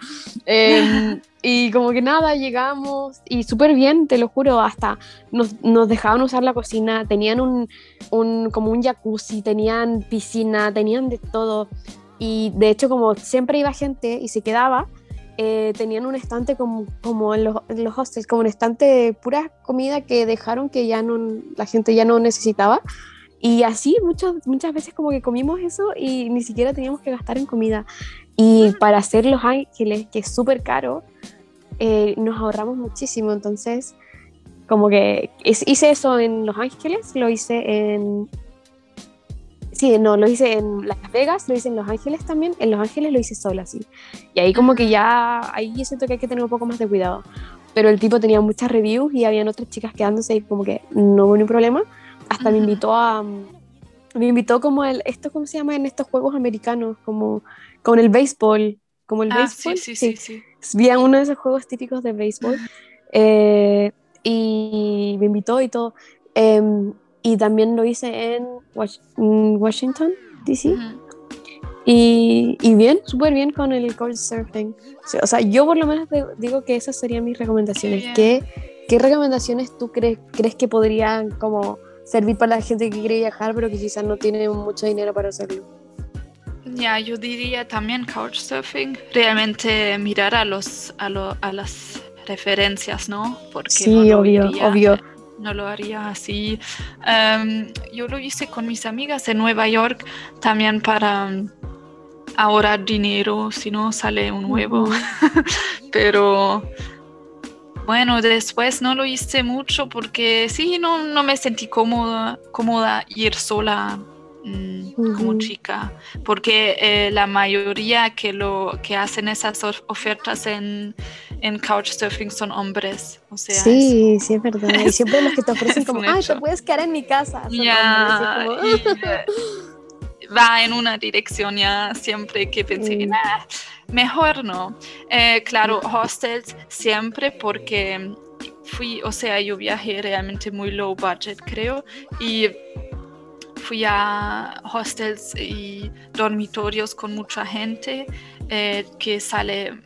Em, *laughs* y como que nada, llegamos y súper bien, te lo juro, hasta nos, nos dejaban usar la cocina, tenían un, un, como un jacuzzi, tenían piscina, tenían de todo. Y de hecho, como siempre iba gente y se quedaba, eh, tenían un estante como, como en, los, en los hostels, como un estante de pura comida que dejaron que ya no, la gente ya no necesitaba. Y así muchas muchas veces como que comimos eso y ni siquiera teníamos que gastar en comida. Y para hacer Los Ángeles, que es súper caro, eh, nos ahorramos muchísimo. Entonces, como que es- hice eso en Los Ángeles, lo hice en... Sí, no, lo hice en Las Vegas, lo hice en Los Ángeles también. En Los Ángeles lo hice sola, sí. Y ahí como que ya, ahí yo siento que hay que tener un poco más de cuidado. Pero el tipo tenía muchas reviews y habían otras chicas quedándose y como que no hubo ningún problema. Hasta me invitó a, me invitó como el, esto, ¿cómo se llama en estos juegos americanos? Como con el béisbol, como el Ah, béisbol. sí, sí, sí, sí. A uno de esos juegos típicos de béisbol eh, y me invitó y todo. Em, y también lo hice en Wash- en Washington, D.C. Y, y bien, súper bien con el couchsurfing. O sea, o sea, yo por lo menos digo que esas serían mis recomendaciones. Qué ¿Qué, qué recomendaciones tú crees, crees que podrían como servir para la gente que quiere viajar pero que quizás no tiene mucho dinero para hacerlo? Ya, yo diría también couchsurfing, realmente mirar a los a, lo- a las referencias, ¿no? Porque Sí, no obvio, obvio. No lo haría así. Em, yo lo hice con mis amigas en Nueva York también para mm, ahorrar dinero, si no sale un huevo. *laughs* Pero bueno, después no lo hice mucho porque sí, no, no me sentí cómoda, cómoda ir sola mm, como chica, porque eh, la mayoría que lo que hacen esas of- ofertas en, en Couchsurfing son hombres, o sea, es- Sí, sí, es verdad. *laughs* Y siempre los que te *laughs* ofrecen como, ay, te puedes quedar en mi casa. son ya, hombres, y es como, y, eh, va en una dirección ya siempre que pensé, Mm. "Nah, mejor no. Eh, claro, hostels siempre porque fui, o sea, yo viajé realmente muy low budget, creo, y fui a hostels y dormitorios con mucha gente eh, que sale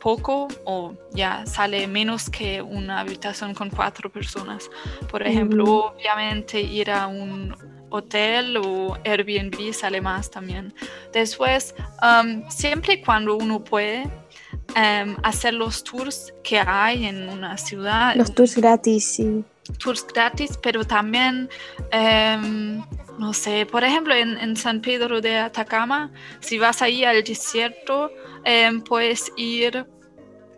poco o ya sale menos que una habitación con cuatro personas. Por ejemplo, obviamente ir a un hotel o Airbnb sale más también. Después, um, siempre y cuando uno puede um, hacer los tours que hay en una ciudad, Los tours gratis, sí. tours gratis, pero también, em, no sé, por ejemplo, en, en San Pedro de Atacama, si vas ahí al desierto, em, puedes ir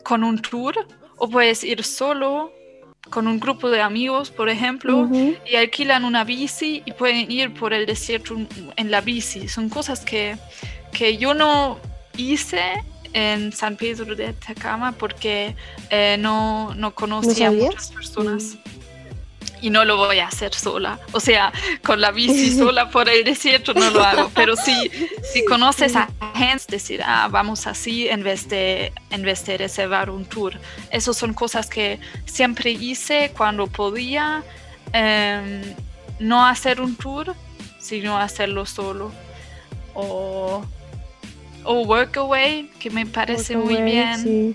con un tour o puedes ir solo con un grupo de amigos, por ejemplo, y alquilan una bici y pueden ir por el desierto en la bici. Son cosas que, que yo no hice en San Pedro de Atacama porque eh, no, no conocía sabías? muchas personas. Y no lo voy a hacer sola. O sea, con la bici *laughs* sola por el desierto no lo hago. Pero si, *laughs* si conoces a gente, decir, ah, vamos así en vez, de, en vez de reservar un tour. Esas son cosas que siempre hice cuando podía em, no hacer un tour, sino hacerlo solo. O, o Workaway, que me parece muy bien. sí.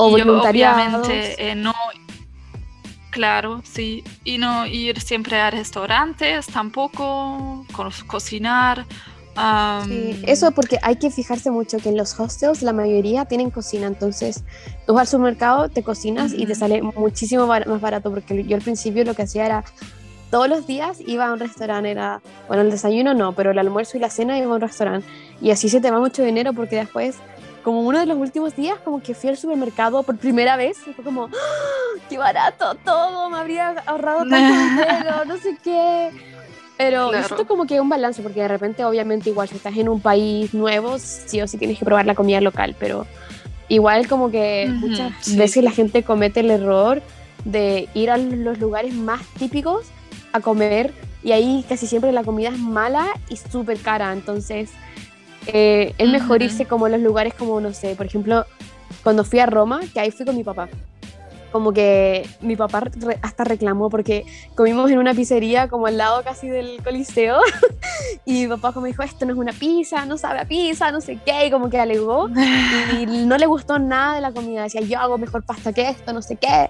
O obviamente eh, no, claro, sí, y no ir siempre a restaurantes tampoco, co- cocinar. Sí, eso porque hay que fijarse mucho que en los hostels la mayoría tienen cocina, entonces tú vas al supermercado, te cocinas y te sale muchísimo bar- más barato porque yo al principio lo que hacía era todos los días iba a un restaurante, era, bueno, el desayuno no, pero el almuerzo y la cena iba a un restaurante y así se te va mucho dinero porque después, como uno de los últimos días, como que fui al supermercado por primera vez y fue como, ¡Ah! ¡qué barato todo! Me habría ahorrado tanto *laughs* dinero, no sé qué. Pero Claro. esto como que es un balance, porque de repente, obviamente, igual si estás en un país nuevo, sí o sí tienes que probar la comida local, pero igual como que Ujú, muchas sí, veces la gente comete el error de ir a los lugares más típicos a comer y ahí casi siempre la comida es mala y súper cara, entonces eh, es mejor irse como a los lugares como, no sé, por ejemplo, cuando fui a Roma, que ahí fui con mi papá. Como que mi papá re- hasta reclamó porque comimos en una pizzería como al lado casi del coliseo *laughs* y mi papá como dijo, esto no es una pizza, no sabe a pizza, no sé qué, y como que alegó y *laughs* no le gustó nada de la comida, decía yo hago mejor pasta que esto, no sé qué.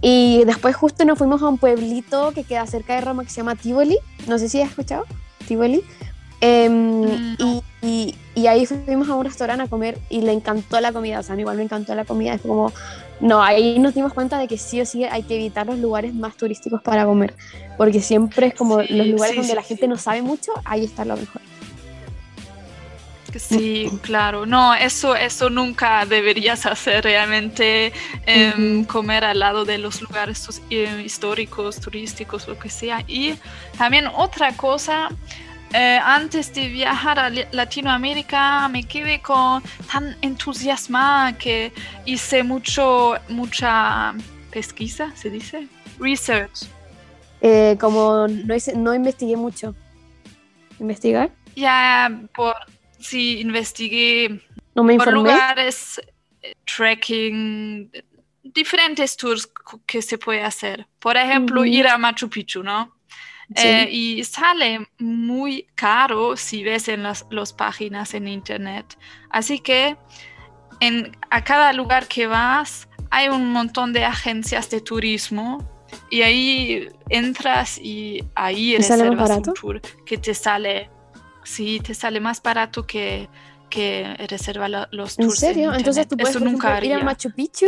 Y después justo nos fuimos a un pueblito que queda cerca de Roma que se llama Tivoli, no sé si has escuchado, Tivoli. Em, Mm, y, y- ahí fuimos a un restaurante a comer y le encantó la comida, o sea, a mí igual me encantó la comida, es como, no, ahí nos dimos cuenta de que sí o sí hay que evitar los lugares más turísticos para comer, porque siempre es como Sí, los lugares sí, donde sí, la gente no sabe mucho, ahí está lo mejor. Sí, claro. No, eso, eso nunca deberías hacer realmente, em, Ujú. comer al lado de los lugares eh, históricos, turísticos, lo que sea. Y también otra cosa, eh, antes de viajar a Latinoamérica me quedé con, tan entusiasmada que hice mucho, mucha pesquisa, ¿se dice? Research. Eh, como no, no investigué mucho. ¿Investigar? Ya, por sí, investigué no me por lugares, eh, trekking, diferentes tours que se puede hacer. Por ejemplo, ir a Machu Picchu, ¿no? Sí. Eh, y sale muy caro si ves en las los páginas en internet. Así que en, a cada lugar que vas hay un montón de agencias de turismo y ahí entras y ahí ¿Y sale más reservas un tour que te sale, sí, te sale más barato que, que reservar la- los ¿En tours. serio? Entonces internet. tú puedes Eso nunca ejemplo, ir a. Machu Picchu,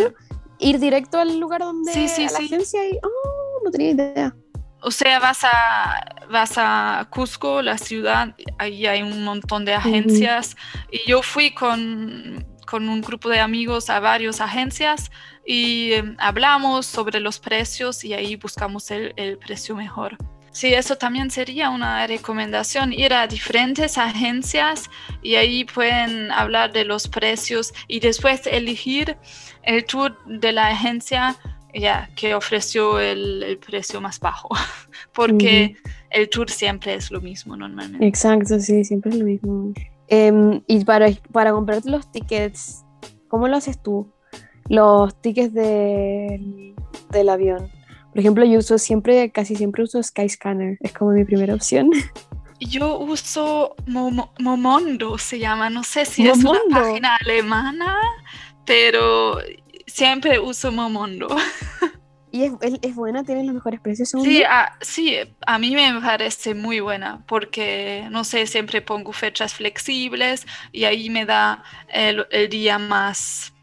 ir directo al lugar donde Sí, sí, la sí. agencia y oh, no tenía idea. O sea, vas a, vas a Cusco, la ciudad, ahí hay un montón de agencias. Y yo fui con, con un grupo de amigos a varias agencias y eh, hablamos sobre los precios y ahí buscamos el, el precio mejor. Sí, eso también sería una recomendación, ir a diferentes agencias y ahí pueden hablar de los precios y después elegir el tour de la agencia ya que ofreció el, el precio más bajo, *laughs* porque el tour siempre es lo mismo normalmente. Exacto, sí, siempre es lo mismo. Em, y para, para comprarte los tickets, ¿cómo lo haces tú? Los tickets del, del avión. Por ejemplo, yo uso siempre, casi siempre uso Skyscanner, es como mi primera opción. Yo uso Momo- Momondo, se llama, no sé si es Momondo. una página alemana, pero siempre uso Momondo. *laughs* Y es, es, es buena, tiene los mejores precios según Sí, a, sí, a mí me parece muy buena porque, no sé, siempre pongo fechas flexibles y ahí me da el, el día más,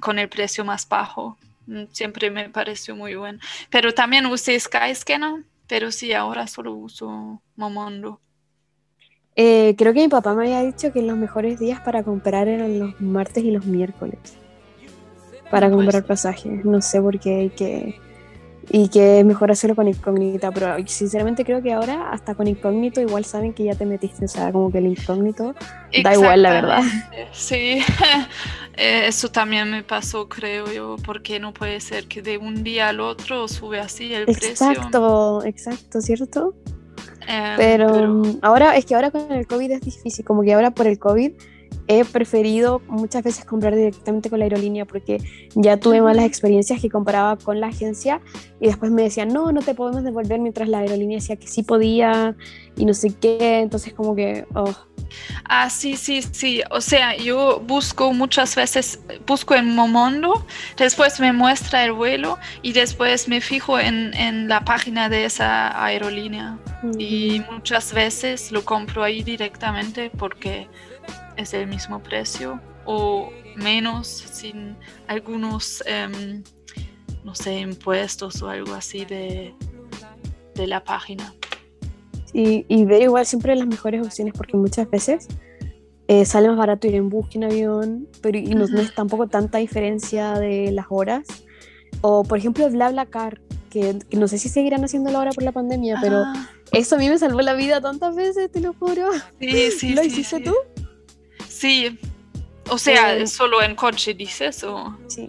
con el precio más bajo. Mm, Siempre me pareció muy bueno. Pero también usé Skyscanner, pero sí, ahora solo uso Momondo. Eh, creo que mi papá me había dicho que los mejores días para comprar eran los martes y los miércoles. Para comprar pasajes. No sé por qué y que, y que es mejor hacerlo con incógnita. Pero sinceramente creo que ahora hasta con incógnito igual saben que ya te metiste. O sea, como que el incógnito da igual, la verdad. Sí, *laughs* Eh, eso también me pasó, creo yo, porque no puede ser que de un día al otro sube así el precio. Exacto, exacto, ¿cierto? Eh, Pero, mm, ahora es que ahora con el COVID es difícil, como que ahora por el COVID he preferido muchas veces comprar directamente con la aerolínea porque ya tuve malas experiencias que comparaba con la agencia y después me decían, no, no te podemos devolver mientras la aerolínea decía que sí podía y no sé qué, entonces como que, oh, Ah, sí, sí, sí. O sea, yo busco muchas veces, busco en Momondo, después me muestra el vuelo y después me fijo en, en la página de esa aerolínea. Y muchas veces lo compro ahí directamente porque es el mismo precio o menos sin algunos, em, no sé, impuestos o algo así de, de la página. Y, y ver igual siempre las mejores opciones porque muchas veces eh, sale más barato ir en bus que en avión, pero y no, no Ujú. es tampoco tanta diferencia de las horas. O por ejemplo BlaBlaCar, que, que no sé si seguirán haciéndolo ahora por la pandemia, pero Ah, eso a mí me salvó la vida tantas veces, te lo juro. sí, sí, *laughs* ¿Lo sí, hiciste sí. tú? Sí. O sea, Eh, solo en coche dices o Sí.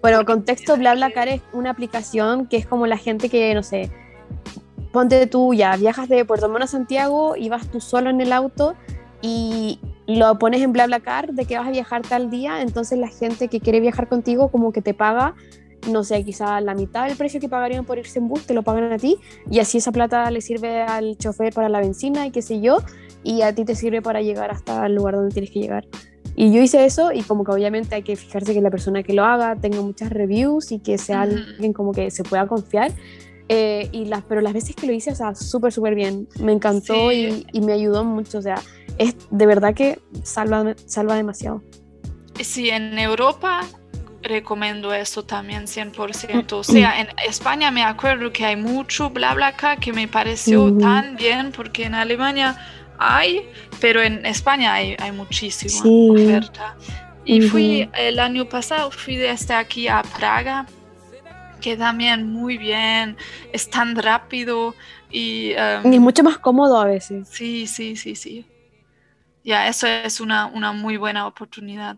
Bueno, contexto, BlaBlaCar es una aplicación que es como la gente que, no sé, ponte tú ya, viajas de Puerto Montt a Santiago y vas tú solo en el auto y lo pones en BlaBlaCar de que vas a viajar tal día, entonces la gente que quiere viajar contigo como que te paga, no sé, quizá la mitad del precio que pagarían por irse en bus, te lo pagan a ti y así esa plata le sirve al chofer para la benzina y qué sé yo, y a ti te sirve para llegar hasta el lugar donde tienes que llegar. Y yo hice eso y como que obviamente hay que fijarse que la persona que lo haga tenga muchas reviews y que sea Ujú. alguien como que se pueda confiar. Eh, y las, pero las veces que lo hice, o sea, súper, súper bien. Me encantó Sí. y, y me ayudó mucho. O sea, es de verdad que salva, salva demasiado. sí, en Europa recomiendo eso también 100%. O sea, en España me acuerdo que hay mucho BlaBlaCar que me pareció Ujú. tan bien porque en Alemania hay, pero en España hay, hay muchísima Sí. oferta. Y fui el año pasado, fui desde aquí a Praga, que también muy bien, es tan rápido y... em, Y es mucho más cómodo a veces. Sí, sí, sí, sí. Ya, eso es una, una muy buena oportunidad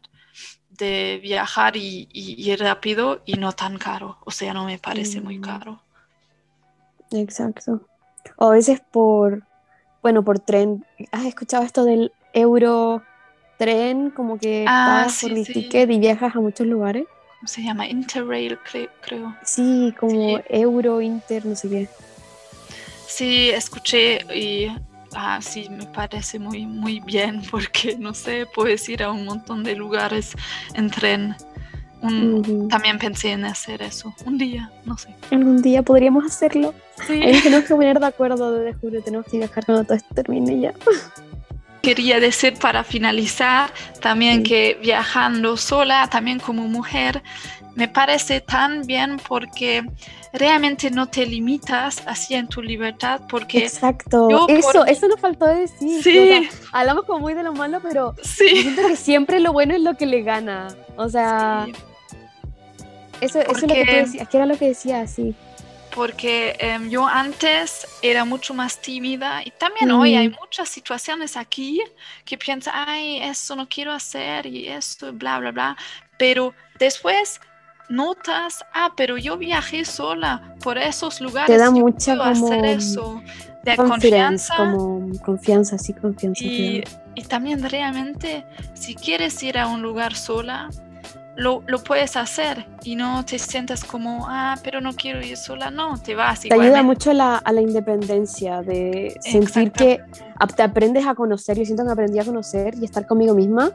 de viajar y, y ir rápido y no tan caro. O sea, no me parece muy Mm. caro. Exacto. O a veces por, bueno, por tren. ¿Has escuchado esto del euro tren? Como que Ah, pagas por sí, el sí. ticket y viajas a muchos lugares. ¿Cómo se llama? Interrail, cre- creo. Sí, como Sí. euro, inter, no sé qué. Sí, escuché y ah, sí, me parece muy, muy bien *laughs* porque, no sé, puedes ir a un montón de lugares en tren. Un- Ujú. También pensé en hacer eso un día, no sé. Algún día podríamos hacerlo. Sí. Ahí tenemos que poner de acuerdo de julio. Tenemos que viajar cuando todo esto termine ya. Quería decir para finalizar también Sí. que viajando sola, también como mujer, me parece tan bien porque realmente no te limitas así en tu libertad porque Exacto. Eso, por- eso nos faltó decir. Sí. O sea, hablamos como muy de lo malo, pero sí, siento que siempre lo bueno es lo que le gana. O sea, sí, eso, eso es lo que tú decías, que era lo que decías, sí. porque em, yo antes era mucho más tímida y también hoy hay muchas situaciones aquí que pienso, ay, eso no quiero hacer y esto, bla, bla, bla, pero después notas, ah, pero yo viajé sola por esos lugares, da yo mucha hacer como eso, de Confianza, confianza como confianza, sí, confianza. y, y también realmente si quieres ir a un lugar sola, lo, lo puedes hacer y no te sientas como, ah, pero no quiero ir sola, no, te vas Te ayuda igualmente. mucho a la, a la independencia, de sentir que te aprendes a conocer. Yo siento que aprendí a conocer y estar conmigo misma.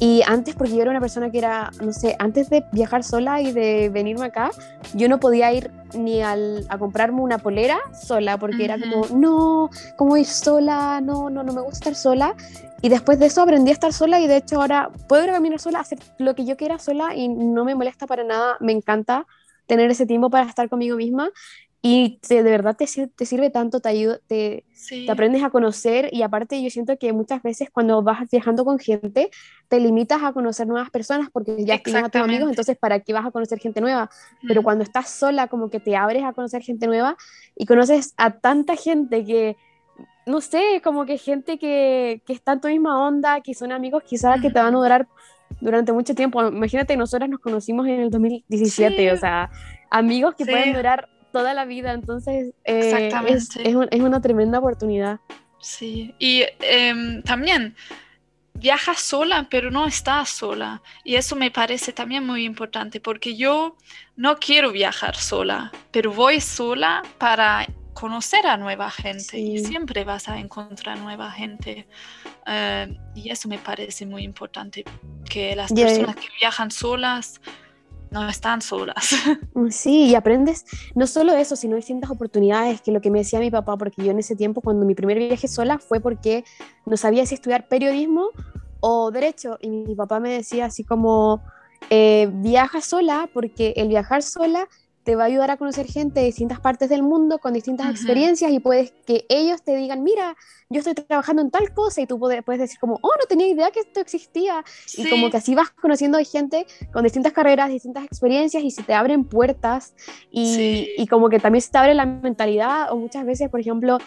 Y antes, porque yo era una persona que era, no sé, antes de viajar sola y de venirme acá, yo no podía ir ni al, a comprarme una polera sola, porque era como, no, ¿cómo ir sola? No, no, no me gusta estar sola. Y después de eso aprendí a estar sola y de hecho ahora puedo caminar sola, hacer lo que yo quiera sola y no me molesta para nada. Me encanta tener ese tiempo para estar conmigo misma y te- de verdad te, te sirve tanto, te ayuda, te, Sí, te aprendes a conocer y aparte yo siento que muchas veces cuando vas viajando con gente te limitas a conocer nuevas personas porque ya tienes a tus amigos, entonces ¿para qué vas a conocer gente nueva? Pero mm, cuando estás sola como que te abres a conocer gente nueva y conoces a tanta gente que, no sé, como que gente que, que está en tu misma onda, que son amigos quizás que te van a durar durante mucho tiempo. Imagínate, nosotras nos conocimos en el 2017, Sí. o sea, amigos que Sí. pueden durar toda la vida, entonces eh, es, Exactamente. es un- es una tremenda oportunidad. Sí, y em, también viajas sola, pero no estás sola. Y eso me parece también muy importante porque yo no quiero viajar sola, pero voy sola para conocer a nueva gente y siempre vas a encontrar nueva gente. Eh, y eso me parece muy importante, que las personas que viajan solas no están solas. *laughs* Mm, Sí, y aprendes no solo eso, sino distintas oportunidades, que lo que me decía mi papá, porque yo en ese tiempo, cuando mi primer viaje sola, fue porque no sabía si estudiar periodismo o derecho, y mi papá me decía así como, eh, viaja sola, porque el viajar sola te va a ayudar a conocer gente de distintas partes del mundo, con distintas experiencias, y puedes que ellos te digan, mira, yo estoy trabajando en tal cosa, y tú puedes, decir como, oh, no tenía idea que esto existía, y como que así vas conociendo gente con distintas carreras, distintas experiencias y se te abren puertas y, Sí. y como que también se te abre la mentalidad o muchas veces, por ejemplo,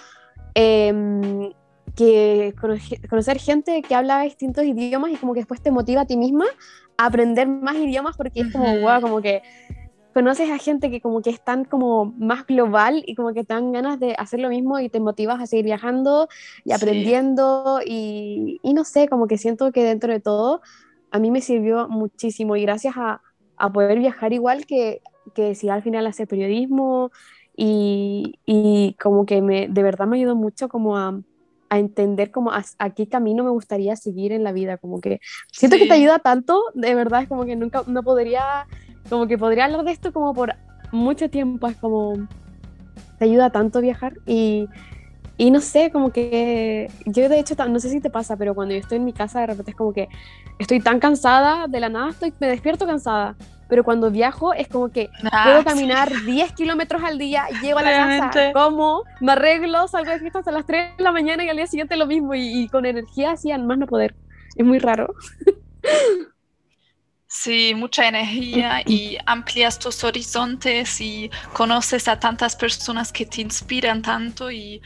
em, que conoce- conocer gente que habla distintos idiomas y como que después te motiva a ti misma a aprender más idiomas porque es como, wow, como que conoces a gente que como que es tan como más global y como que te dan ganas de hacer lo mismo y te motivas a seguir viajando y Sí. aprendiendo y, y no sé, como que siento que dentro de todo a mí me sirvió muchísimo y gracias a, a poder viajar igual que, que si al final hacer periodismo y, y como que me, de verdad me ayudó mucho como a, a entender como a, a qué camino me gustaría seguir en la vida, como que siento que te ayuda tanto, de verdad es como que nunca, no podría, como que podría hablar de esto como por mucho tiempo, es como, te ayuda tanto viajar y, y no sé, como que yo de hecho, no sé si te pasa, pero cuando yo estoy en mi casa de repente es como que estoy tan cansada, de la nada estoy, me despierto cansada, pero cuando viajo es como que Ah, puedo sí. caminar 10 kilómetros al día, llego a la casa, Realmente. como, me arreglo, salgo de fiesta hasta las 3 de la mañana y al día siguiente lo mismo y, y con energía así, al más no poder. Es muy raro. *laughs* Sí, mucha energía y amplias tus horizontes y conoces a tantas personas que te inspiran tanto y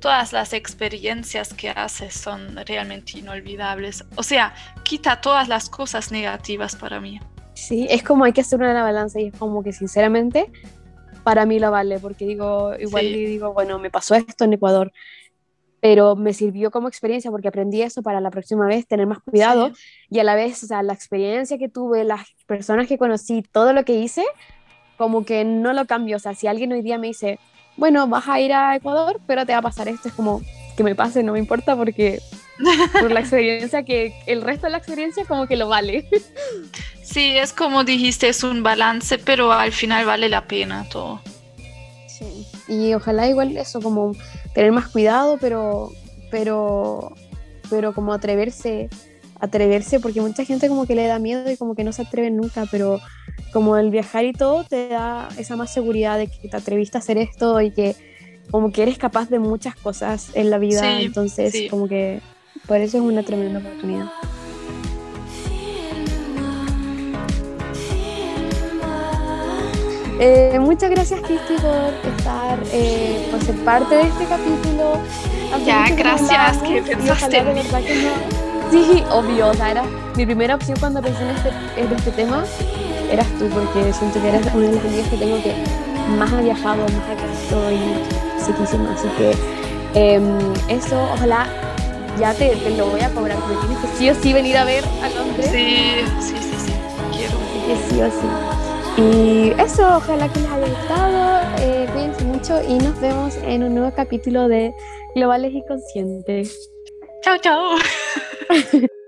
todas las experiencias que haces son realmente inolvidables. O sea, quita todas las cosas negativas para mí. Sí, es como hay que hacer una balanza y es como que sinceramente para mí lo vale, porque digo, igual digo, bueno, me pasó esto en Ecuador, pero me sirvió como experiencia porque aprendí eso para la próxima vez, tener más cuidado y a la vez, o sea, la experiencia que tuve, las personas que conocí, todo lo que hice, como que no lo cambio, o sea, si alguien hoy día me dice, bueno, vas a ir a Ecuador, pero te va a pasar esto, es como que me pase, no me importa porque *laughs* por la experiencia que el resto de la experiencia como que lo vale. *laughs* Sí, es como dijiste, es un balance, pero al final vale la pena todo. Sí, y ojalá igual eso, como tener más cuidado, pero, pero, pero como atreverse, atreverse, porque mucha gente como que le da miedo y como que no se atreve nunca, pero como el viajar y todo te da esa más seguridad de que te atreviste a hacer esto y que como que eres capaz de muchas cosas en la vida, entonces como que por eso es una tremenda oportunidad. Eh, muchas gracias, Cristi, por estar, eh, por ser parte de este capítulo. ya, gracias, que pensaste en mí. Sí, obvio, o sea, era mi primera opción cuando pensé en este, en este tema, eras tú, porque siento que eres una de las amigas que tengo que más ha viajado, más ha visto y psiquísima, así que em, eso, ojalá ya te, te, lo voy a cobrar, porque tienes que sí o sí venir a ver a Londres. Sí, sí, sí, sí, quiero. Así que sí o sí. Y eso, ojalá que les haya gustado. Eh, cuídense mucho y nos vemos en un nuevo capítulo de Globales y Conscientes. Chao, chao. *laughs*